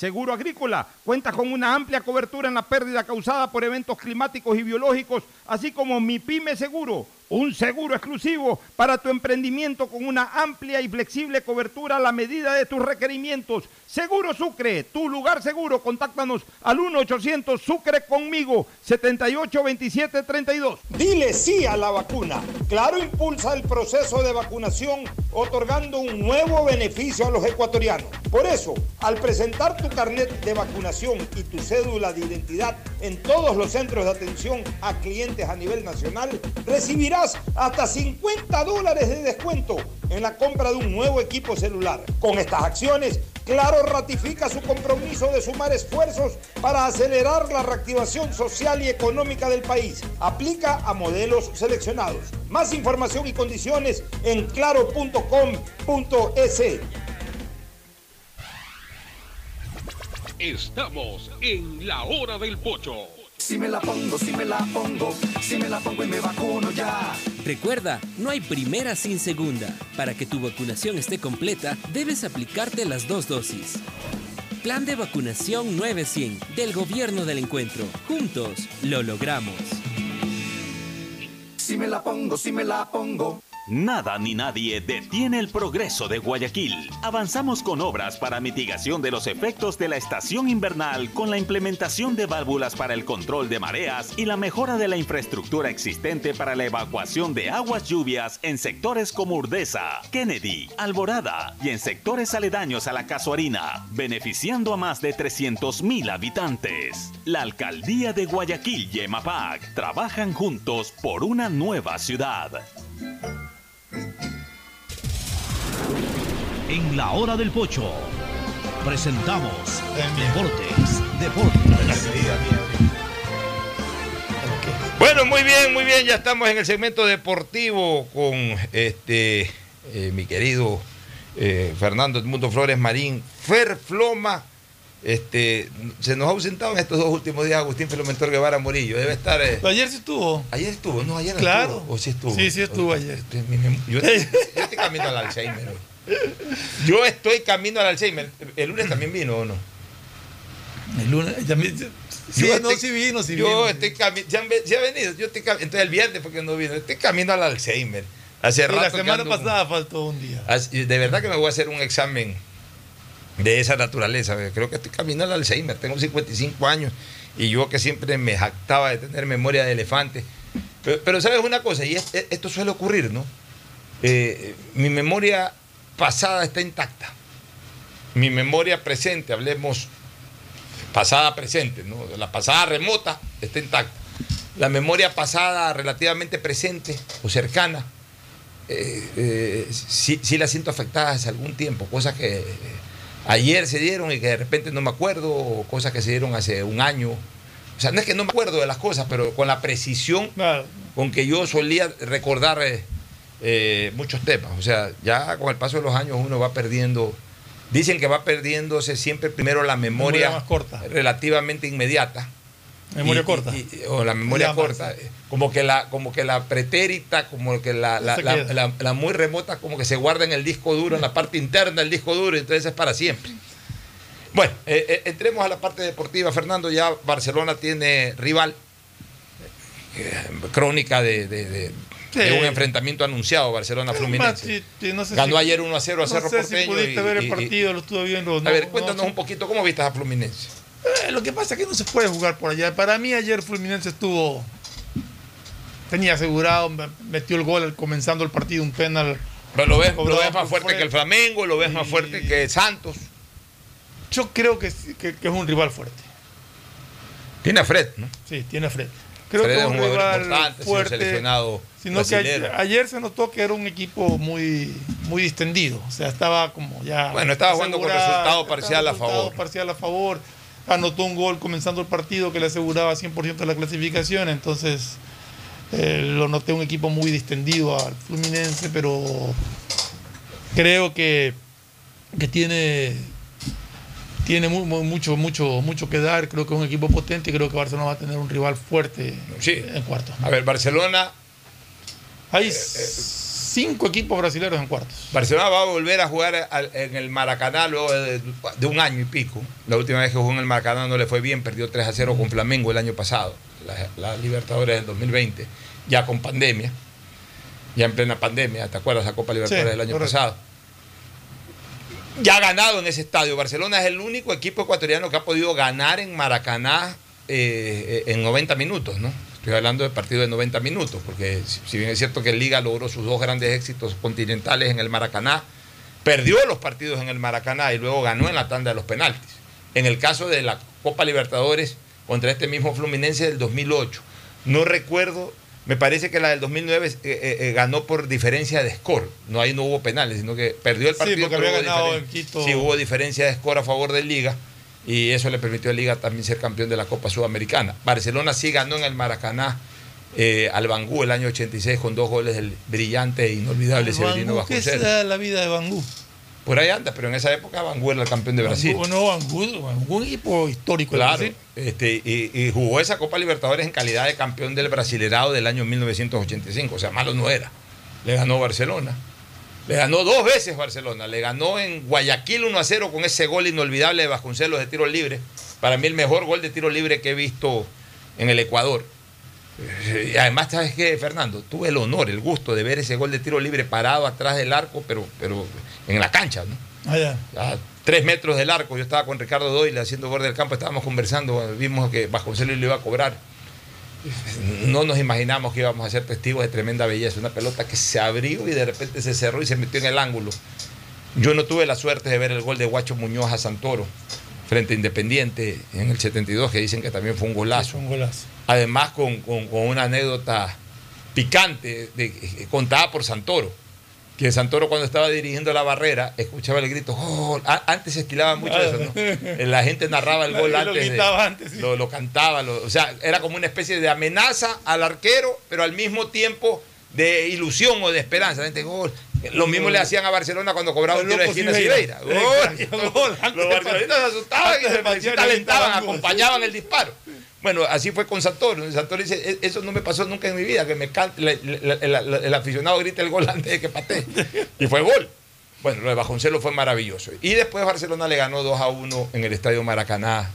Seguro Agrícola cuenta con una amplia cobertura en la pérdida causada por eventos climáticos y biológicos, así como Mi Pyme Seguro, un seguro exclusivo para tu emprendimiento con una amplia y flexible cobertura a la medida de tus requerimientos. Seguro Sucre, tu lugar seguro. Contáctanos al 1-800 Sucre conmigo, 782732. Dile sí a la vacuna. Claro impulsa el proceso de vacunación otorgando un nuevo beneficio a los ecuatorianos. Por eso, al presentar tu carnet de vacunación y tu cédula de identidad en todos los centros de atención a clientes a nivel nacional, recibirás hasta 50 dólares de descuento en la compra de un nuevo equipo celular. Con estas acciones, Claro ratifica su compromiso de sumar esfuerzos para acelerar la reactivación social y económica del país. Aplica a modelos seleccionados. Más información y condiciones en claro.com.es. Estamos en la hora del pocho. Si me la pongo, si me la pongo, si me la pongo y me vacuno ya. Recuerda, no hay primera sin segunda. Para que tu vacunación esté completa, debes aplicarte las dos dosis. Plan de vacunación 900 del Gobierno del Encuentro. Juntos lo logramos. Si me la pongo, si me la pongo. Nada ni nadie detiene el progreso de Guayaquil. Avanzamos con obras para mitigación de los efectos de la estación invernal con la implementación de válvulas para el control de mareas y la mejora de la infraestructura existente para la evacuación de aguas lluvias en sectores como Urdesa, Kennedy, Alborada y en sectores aledaños a la Casuarina, beneficiando a más de 300.000 habitantes. La alcaldía de Guayaquil y EMAPAC trabajan juntos por una nueva ciudad. En la hora del pocho presentamos Deportes, Deportes. Bueno, muy bien, muy bien. Ya estamos en el segmento deportivo con este eh, mi querido eh, Fernando Edmundo Flores Marín, Fer Floma. Este, se nos ha ausentado en estos dos últimos días Agustín Filomentor Guevara Murillo. Debe estar. eh, Ayer sí estuvo. Ayer estuvo, no, ayer no Claro. estuvo. ¿O sí estuvo? Sí, sí estuvo ayer. Este, mi mem- Yo, yo estoy camino al Alzheimer. Yo estoy camino al Alzheimer. ¿El lunes también vino o no? El lunes también. Sí, Yo no, estoy- sí vino, sí yo vino. estoy camino. ¿Se, han ve- se ha venido? Yo estoy cami- Entonces el viernes porque no vino. Estoy camino al Alzheimer. Hace rato. la semana ando pasada faltó un día. De verdad que me voy a hacer un examen de esa naturaleza. Creo que estoy camino al Alzheimer. Tengo 55 años y yo que siempre me jactaba de tener memoria de elefante. Pero, pero sabes una cosa, y es- esto suele ocurrir, ¿no? Eh, mi memoria pasada está intacta. Mi memoria presente, hablemos pasada presente, ¿no? La pasada remota está intacta. La memoria pasada relativamente presente o cercana, eh, eh, sí, sí la siento afectada hace algún tiempo, cosas que ayer se dieron y que de repente no me acuerdo, o cosas que se dieron hace un año. O sea, no es que no me acuerdo de las cosas, pero con la precisión con que yo solía recordar eh, eh, muchos temas. O sea, ya con el paso de los años uno va perdiendo. Dicen que va perdiéndose siempre primero la memoria, Memoria más corta. relativamente inmediata. Memoria Y- corta. y- y- o la memoria corta. eh, Como que la, como que la pretérita, como que la, la, la- muy remota, como que se guarda en el disco duro, en la parte interna del disco duro, y entonces es para siempre. Bueno, eh, eh, entremos a la parte deportiva, Fernando. Ya Barcelona tiene rival. Eh, crónica de, de- de- Sí. un enfrentamiento anunciado Barcelona-Fluminense. No sé Ganó si- ayer 1 a 0 a no Cerro sé si Porteño. pudiste y- ver el y- y- partido, lo estuve viendo. a ver, no cuéntanos un poquito, ¿cómo viste a Fluminense? Eh, lo que pasa es que no se puede jugar por allá. Para mí ayer Fluminense estuvo... Tenía asegurado, me- metió el gol comenzando el partido, un penal. Pero lo ves, lo ves más fuerte que el Flamengo, lo ves más fuerte que Santos. Yo creo que, sí- que, que es un rival fuerte. Tiene a Fred, ¿no? Sí, tiene a Fred. Creo Fred que es es un rival importante, fuerte. seleccionado Sino que brasilero. ayer, ayer se notó que era un equipo muy, muy distendido. O sea, estaba como ya. Bueno, estaba jugando con resultado parcial a resultado favor. parcial a favor. Anotó un gol comenzando el partido que le aseguraba 100% de la clasificación. Entonces, eh, lo noté un equipo muy distendido al Fluminense, pero creo que, que tiene. Tiene mu- mu- mucho, mucho, mucho que dar. Creo que es un equipo potente y creo que Barcelona va a tener un rival fuerte en cuartos. A ver, Barcelona. Hay cinco equipos brasileños en cuartos. Barcelona va a volver a jugar al- en el Maracaná luego de, de un año y pico. La última vez que jugó en el Maracaná no le fue bien, perdió 3 a 0 con Flamengo el año pasado, la, la Libertadores del 2020, ya con pandemia, ya en plena pandemia, ¿te acuerdas la Copa Libertadores Sí, del año correcto. pasado? Ya ha ganado en ese estadio. Barcelona es el único equipo ecuatoriano que ha podido ganar en Maracaná eh, eh, en 90 minutos, ¿no? Estoy hablando de partido de 90 minutos, porque si- bien es cierto que el Liga logró sus dos grandes éxitos continentales en el Maracaná, perdió los partidos en el Maracaná y luego ganó en la tanda de los penaltis. En el caso de la Copa Libertadores contra este mismo Fluminense del 2008, no recuerdo, me parece que la del 2009 eh, eh, eh, ganó por diferencia de score. No ahí no hubo penales, sino que perdió el Sí, partido. porque pero había ganado en Quito. Sí, hubo diferencia de score a favor del Liga y eso le permitió a Liga también ser campeón de la Copa Sudamericana. Barcelona sí ganó en el Maracaná eh, al Bangú el año 86 con dos goles del brillante e inolvidable Severino Bangú, ¿Qué Vasconcelos. es la vida de Bangú? Por ahí anda, pero en esa época Bangú era el campeón de Brasil. Bueno, Bangú, Bangú un equipo histórico. Claro, este, y, y jugó esa Copa Libertadores en calidad de campeón del Brasilerado del año 1985, o sea, malo no era. Le ganó Barcelona. Le ganó dos veces Barcelona. Le ganó en Guayaquil 1 a 0 con ese gol inolvidable de Vasconcelos de tiro libre. Para mí el mejor gol de tiro libre que he visto en el Ecuador. Eh, Y además, ¿sabes qué, Fernando? Tuve el honor, el gusto de ver ese gol de tiro libre parado atrás del arco, pero, pero en la cancha, ¿no? Ah, ya. a tres metros del arco. Yo estaba con Ricardo Doyle haciendo borde del campo, estábamos conversando, vimos que Vasconcelos lo iba a cobrar. No nos imaginamos que íbamos a ser testigos de tremenda belleza. Una pelota que se abrió y de repente se cerró y se metió en el ángulo. Yo no tuve la suerte de ver el gol de Guacho Muñoz a Santoro frente a Independiente en el 72, que dicen que también fue un golazo. Un golazo. Además, con, con- con una anécdota picante de- contada por Santoro. Que Santoro, cuando estaba dirigiendo la barrera, escuchaba el grito gol. A- Antes se estilaba mucho eso, ¿no? La gente narraba el gol Lo antes. de- gritaba antes, sí. lo, lo cantaba. lo- o sea, era como una especie de amenaza al arquero, pero al mismo tiempo de ilusión o de esperanza. La gente, gol. Lo mismo le hacían a Barcelona cuando cobraba un tiro de esquina Sibeira. Exacto, Gol. Los barcelonistas se asustaban y se patear, alentaban, gritaban gol. acompañaban el disparo. Bueno, así fue con Santoro. Santoro dice, "E- eso no me pasó nunca en mi vida, que me cante, la- la- la- la- el aficionado grite el gol antes de que patee. Y fue gol. Bueno, lo de Bajoncelo fue maravilloso. Y después Barcelona le ganó 2 a 1 en el Estadio Maracaná.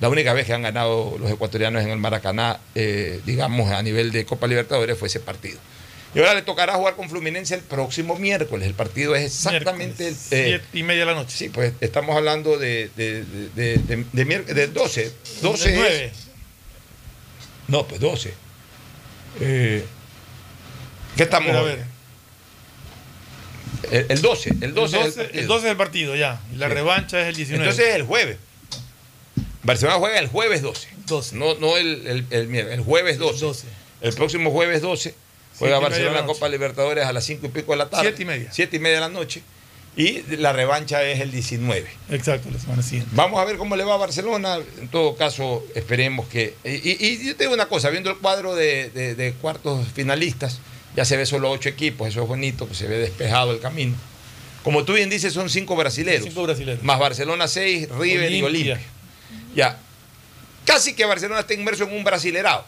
La única vez que han ganado los ecuatorianos en el Maracaná, eh, digamos, a nivel de Copa Libertadores, fue ese partido. Y ahora le tocará jugar con Fluminense el próximo miércoles. El partido es exactamente el, eh, Siete y media de la noche. Sí, pues estamos hablando de, de, de, de, de miérc- de 12. 12 De es- nueve. No, pues 12. Eh, ¿Qué estamos A ver, El, el 12, el 12, el es 12, el partido. el 12 del partido, ya. La Sí. revancha es el 19. Entonces es el jueves. Barcelona juega el jueves 12. 12. No, no el, el, el miércoles, el jueves 12. 12. El próximo jueves 12 juega Barcelona. Copa Libertadores a las 5 y pico de la tarde. Siete y media. 7 y media de la noche. Y la revancha es el 19. Exacto, la semana siguiente. Vamos a ver cómo le va a Barcelona. En todo caso, esperemos que. Y, y- y yo te digo una cosa: viendo el cuadro de, de- de cuartos finalistas, ya se ve solo ocho equipos. Eso es bonito, que se ve despejado el camino. Como tú bien dices, son cinco brasileros. Cinco brasileros. Más Barcelona 6, River y Olimpia. Olimpia. Ya. Casi que Barcelona está inmerso en un brasilerado.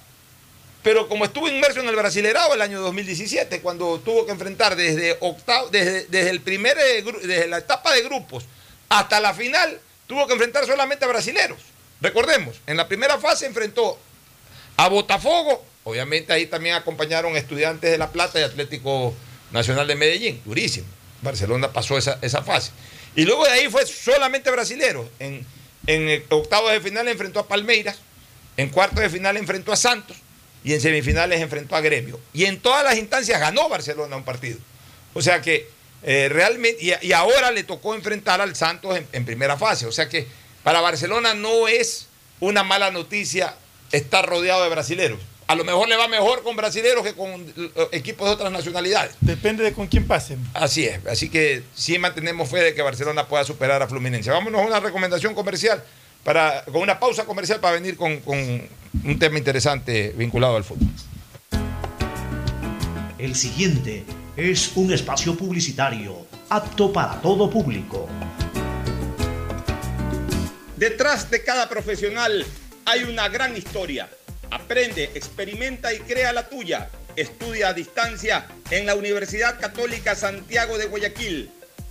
Pero como estuvo inmerso en el brasilerado el año 2017, cuando tuvo que enfrentar desde octavo, desde, desde el primer eh, desde la etapa de grupos hasta la final, tuvo que enfrentar solamente a brasileros. Recordemos, en la primera fase enfrentó a Botafogo, obviamente ahí también acompañaron estudiantes de La Plata y Atlético Nacional de Medellín, durísimo. Barcelona pasó esa, esa fase. Y luego de ahí fue solamente brasileros. En, en octavos de final enfrentó a Palmeiras, en cuartos de final enfrentó a Santos y en semifinales enfrentó a Gremio. Y en todas las instancias ganó Barcelona un partido. O sea que eh, realmente, y, y ahora le tocó enfrentar al Santos en, en primera fase. O sea que para Barcelona no es una mala noticia estar rodeado de brasileros. A lo mejor le va mejor con brasileros que con eh, equipos de otras nacionalidades. Depende de con quién pasen. Así es, así que sí mantenemos fe de que Barcelona pueda superar a Fluminense. Vámonos a una recomendación comercial, para, con una pausa comercial para venir con, con un tema interesante vinculado al fútbol. El siguiente es un espacio publicitario apto para todo público. Detrás de cada profesional hay una gran historia. Aprende, experimenta y crea la tuya. Estudia a distancia en la Universidad Católica Santiago de Guayaquil.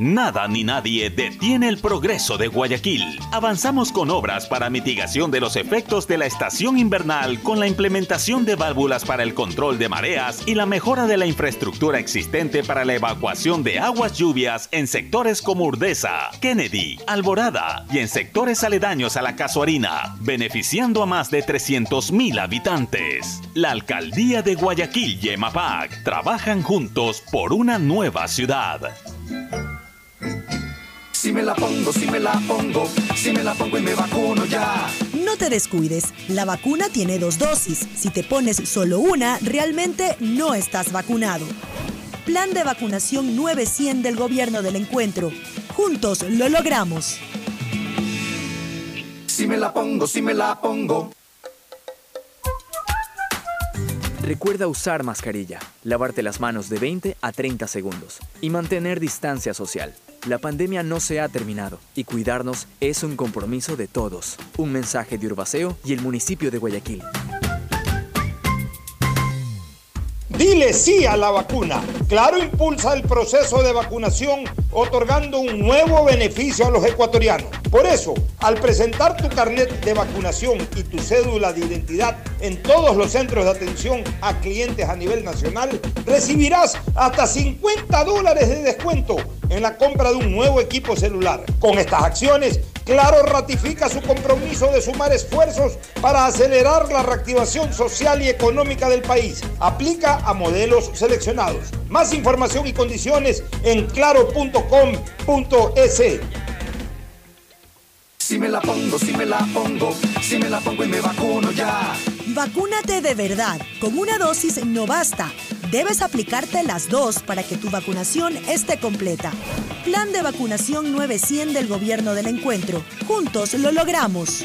Nada ni nadie detiene el progreso de Guayaquil. Avanzamos con obras para mitigación de los efectos de la estación invernal con la implementación de válvulas para el control de mareas y la mejora de la infraestructura existente para la evacuación de aguas lluvias en sectores como Urdesa, Kennedy, Alborada y en sectores aledaños a la Casuarina, beneficiando a más de 300.000 habitantes. La alcaldía de Guayaquil y EMAPAC trabajan juntos por una nueva ciudad. Si me la pongo, si me la pongo, si me la pongo y me vacuno ya. No te descuides, la vacuna tiene dos dosis. Si te pones solo una, realmente no estás vacunado. Plan de vacunación 900 del gobierno del encuentro. Juntos lo logramos. Si me la pongo, si me la pongo. Recuerda usar mascarilla, lavarte las manos de 20 a 30 segundos y mantener distancia social. La pandemia no se ha terminado y cuidarnos es un compromiso de todos. Un mensaje de Urbaceo y el municipio de Guayaquil. Dile sí a la vacuna. Claro impulsa el proceso de vacunación otorgando un nuevo beneficio a los ecuatorianos. Por eso, al presentar tu carnet de vacunación y tu cédula de identidad en todos los centros de atención a clientes a nivel nacional, recibirás hasta 50 dólares de descuento en la compra de un nuevo equipo celular. Con estas acciones, Claro ratifica su compromiso de sumar esfuerzos para acelerar la reactivación social y económica del país. Aplica a modelos seleccionados. Más información y condiciones en claro.com.es. Si me la pongo, si me la pongo, si me la pongo y me vacuno ya. Vacúnate de verdad. Con una dosis no basta. Debes aplicarte las dos para que tu vacunación esté completa. Plan de vacunación 900 del gobierno del encuentro. Juntos lo logramos.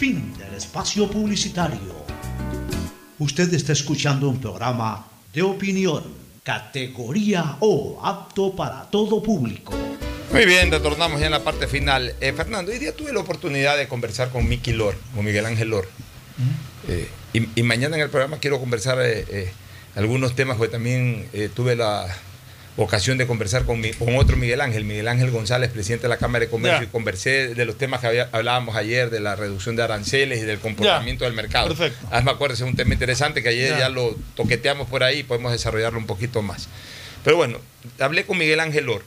Fin del espacio publicitario. Usted está escuchando un programa de opinión, categoría O, apto para todo público. Muy bien, retornamos ya en la parte final. Eh, Fernando, hoy día tuve la oportunidad de conversar con Miki Lor, con Miguel Ángel Lor. Eh, y, y mañana en el programa quiero conversar eh, algunos temas, porque también tuve la ocasión de conversar con, mi- con otro Miguel Ángel, Miguel Ángel González, presidente de la Cámara de Comercio, y conversé de los temas que había- hablábamos ayer, de la reducción de aranceles y del comportamiento del mercado. Perfecto. Además, me acuerdo, ese es un tema interesante que ayer Ya. ya lo toqueteamos por ahí, podemos desarrollarlo un poquito más. Pero bueno, hablé con Miguel Ángel Lor.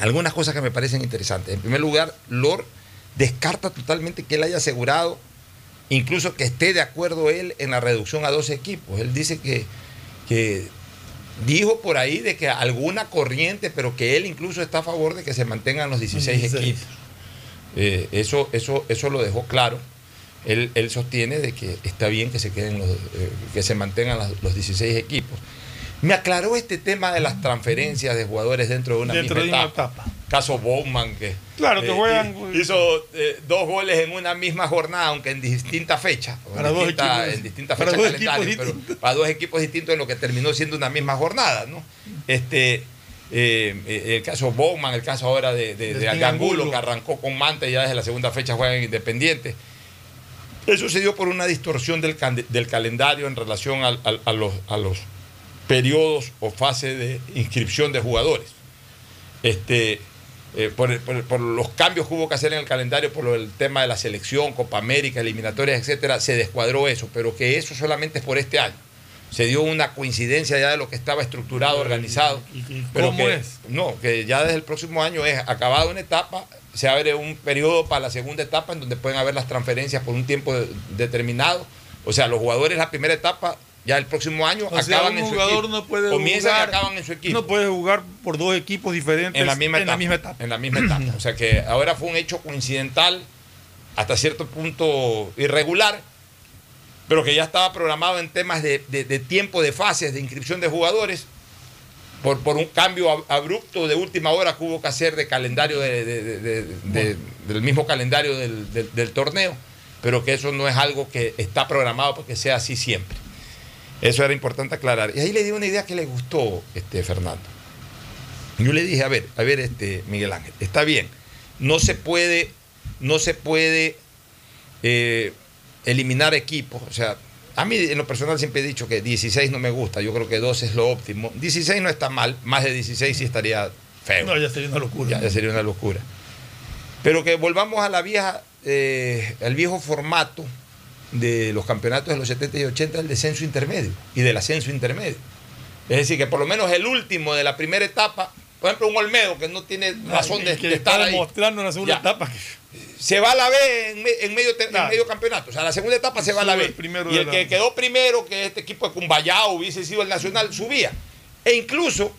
Algunas cosas que me parecen interesantes. En primer lugar, Lor descarta totalmente que él haya asegurado, incluso que esté de acuerdo él en la reducción a 12 equipos. Él dice que, que dijo por ahí de que alguna corriente, pero que él incluso está a favor de que se mantengan los 16, 16. equipos. Eh, eso, eso, eso lo dejó claro. Él, él sostiene de que está bien que se queden los, eh, que se mantengan las- los 16 equipos. Me aclaró este tema de las transferencias de jugadores dentro de una Dentro misma de una etapa. Caso Bowman, que Claro, que juegan- hizo eh, dos goles en una misma jornada, aunque en distintas fechas. Para equipos- en distintas para dos equipos para dos equipos distintos en lo que terminó siendo una misma jornada, ¿no? Este, eh, eh, el caso Bowman, el caso ahora de, de, Angulo, que arrancó con Manta y ya desde la segunda fecha juega en Independiente. Eso se dio por una distorsión del, calendario en relación al- al- a, los, a los periodos o fases de inscripción de jugadores. Este, eh, por, por- por los cambios que hubo que hacer en el calendario, por lo del tema de la selección, Copa América, eliminatorias, etcétera, se descuadró eso, pero que eso solamente es por este año. Se dio una coincidencia ya de lo que estaba estructurado, organizado. Pero cómo que, es? No, que ya desde el próximo año es acabada una etapa, se abre un periodo para la segunda etapa en donde pueden haber las transferencias por un tiempo de- determinado. O sea, los jugadores la primera etapa, ya el próximo año O sea, acaban un en su jugador equipo. no puede Comienzan jugar, y acaban en su equipo. No puede jugar por dos equipos diferentes en la misma en etapa. la misma etapa. En la misma etapa. O sea que ahora fue un hecho coincidental, hasta cierto punto irregular, pero que ya estaba programado en temas de, de- de tiempo, de fases, de inscripción de jugadores, por, por un cambio ab- abrupto de última hora que hubo que hacer de calendario de- de- de- de- de- del mismo calendario del, del- del torneo, pero que eso no es algo que está programado porque sea así siempre. Eso era importante aclarar. Y ahí le di una idea que le gustó, este, Fernando. Yo le dije, a ver, a ver, este, Miguel Ángel, está bien. No se puede, no se puede eh, eliminar equipos. O sea, a mí en lo personal siempre he dicho que 16 no me gusta. Yo creo que 12 es lo óptimo. 16 no está mal. Más de 16 sí estaría feo. No, ya sería una locura. Ya, ya sería una locura. Pero que volvamos a la vieja, eh, al viejo formato de los campeonatos de los 70 y 80 del descenso intermedio y del ascenso intermedio. Es decir, que por lo menos el último de la primera etapa, por ejemplo, un Olmedo que no tiene razón de, que de estar ahí, demostrando en la segunda Ya. etapa. se va a la B en, me- en medio, en campeonato. O sea, la segunda etapa se va a la B. el y el la- que quedó primero, que este equipo de Cumbayao hubiese sido el Nacional, subía. E incluso,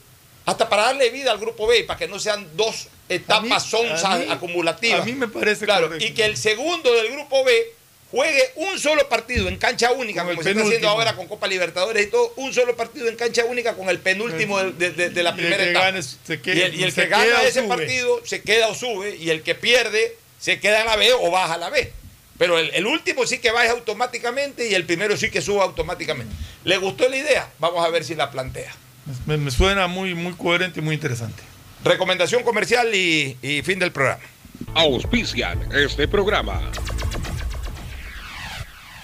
hasta para darle vida al grupo B, para que no sean dos etapas sonzas acumulativas. a mí me parece Claro, correcto. y que el segundo del grupo B juegue un solo partido en cancha única, Con el como se está haciendo ahora con Copa Libertadores y todo, un solo partido en cancha única con el penúltimo de, de- de- de la Y el primera que etapa. gane se queda- y el, y el se que gana queda ese sube. partido se queda o sube, y el que pierde se queda en la B o baja a la B. Pero el, el último sí que baja automáticamente y el primero sí que suba automáticamente. ¿Le gustó la idea? Vamos a ver si la plantea. Me, me suena muy, muy coherente y muy interesante. Recomendación comercial y, y fin del programa. Auspician este programa.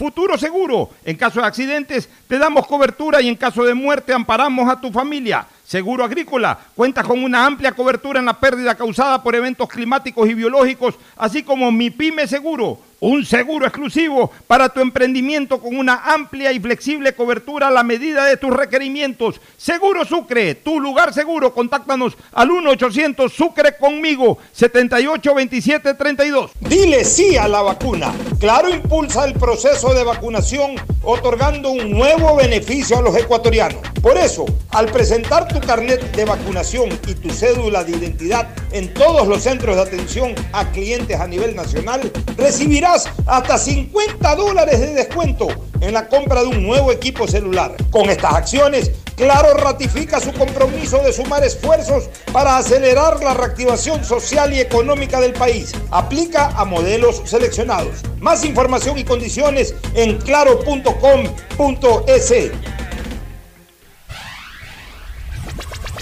Futuro Seguro, en caso de accidentes te damos cobertura y en caso de muerte amparamos a tu familia. Seguro Agrícola cuenta con una amplia cobertura en la pérdida causada por eventos climáticos y biológicos, así como Mi Pyme Seguro, un seguro exclusivo para tu emprendimiento con una amplia y flexible cobertura a la medida de tus requerimientos. Seguro Sucre, tu lugar seguro. Contáctanos al 1-800 Sucre conmigo, 782732. Dile sí a la vacuna. Claro impulsa el proceso de vacunación otorgando un nuevo beneficio a los ecuatorianos. Por eso, al presentar tu carnet de vacunación y tu cédula de identidad en todos los centros de atención a clientes a nivel nacional, recibirás hasta 50 dólares de descuento en la compra de un nuevo equipo celular. Con estas acciones, Claro ratifica su compromiso de sumar esfuerzos para acelerar la reactivación social y económica del país. Aplica a modelos seleccionados. Más información y condiciones en claro.com.es.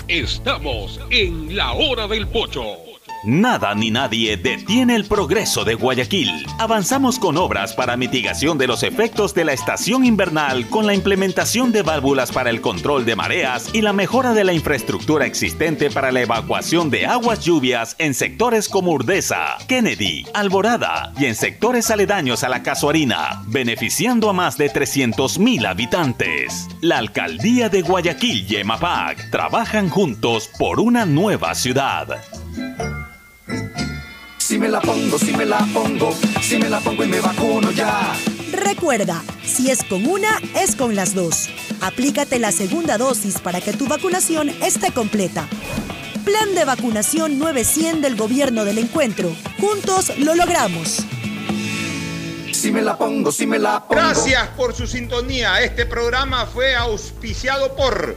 Estamos en la hora del pocho. Nada ni nadie detiene el progreso de Guayaquil. Avanzamos con obras para mitigación de los efectos de la estación invernal con la implementación de válvulas para el control de mareas y la mejora de la infraestructura existente para la evacuación de aguas lluvias en sectores como Urdesa, Kennedy, Alborada y en sectores aledaños a la Casuarina, beneficiando a más de 300.000 habitantes. La alcaldía de Guayaquil y EMAPAC trabajan juntos por una nueva ciudad. Si me la pongo, si me la pongo, si me la pongo y me vacuno ya. Recuerda, si es con una, es con las dos. Aplícate la segunda dosis para que tu vacunación esté completa. Plan de vacunación 900 del Gobierno del Encuentro. Juntos lo logramos. Si me la pongo, si me la pongo. Gracias por su sintonía. Este programa fue auspiciado por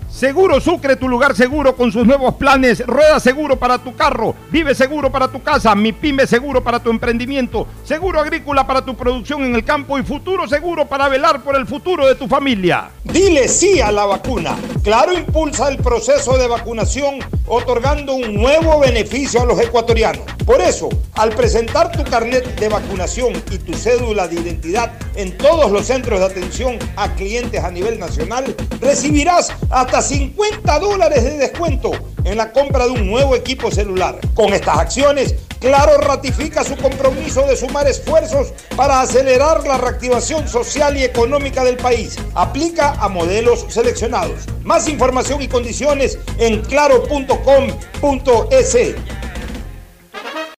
Seguro Sucre, tu lugar seguro con sus nuevos planes. Rueda seguro para tu carro, vive seguro para tu casa, mi pyme seguro para tu emprendimiento, seguro agrícola para tu producción en el campo y futuro seguro para velar por el futuro de tu familia. Dile sí a la vacuna. Claro impulsa el proceso de vacunación otorgando un nuevo beneficio a los ecuatorianos. Por eso, al presentar tu carnet de vacunación y tu cédula de identidad en todos los centros de atención a clientes a nivel nacional, recibirás hasta 50 dólares de descuento en la compra de un nuevo equipo celular. Con estas acciones, Claro ratifica su compromiso de sumar esfuerzos para acelerar la reactivación social y económica del país. Aplica a modelos seleccionados. Más información y condiciones en claro.com.es.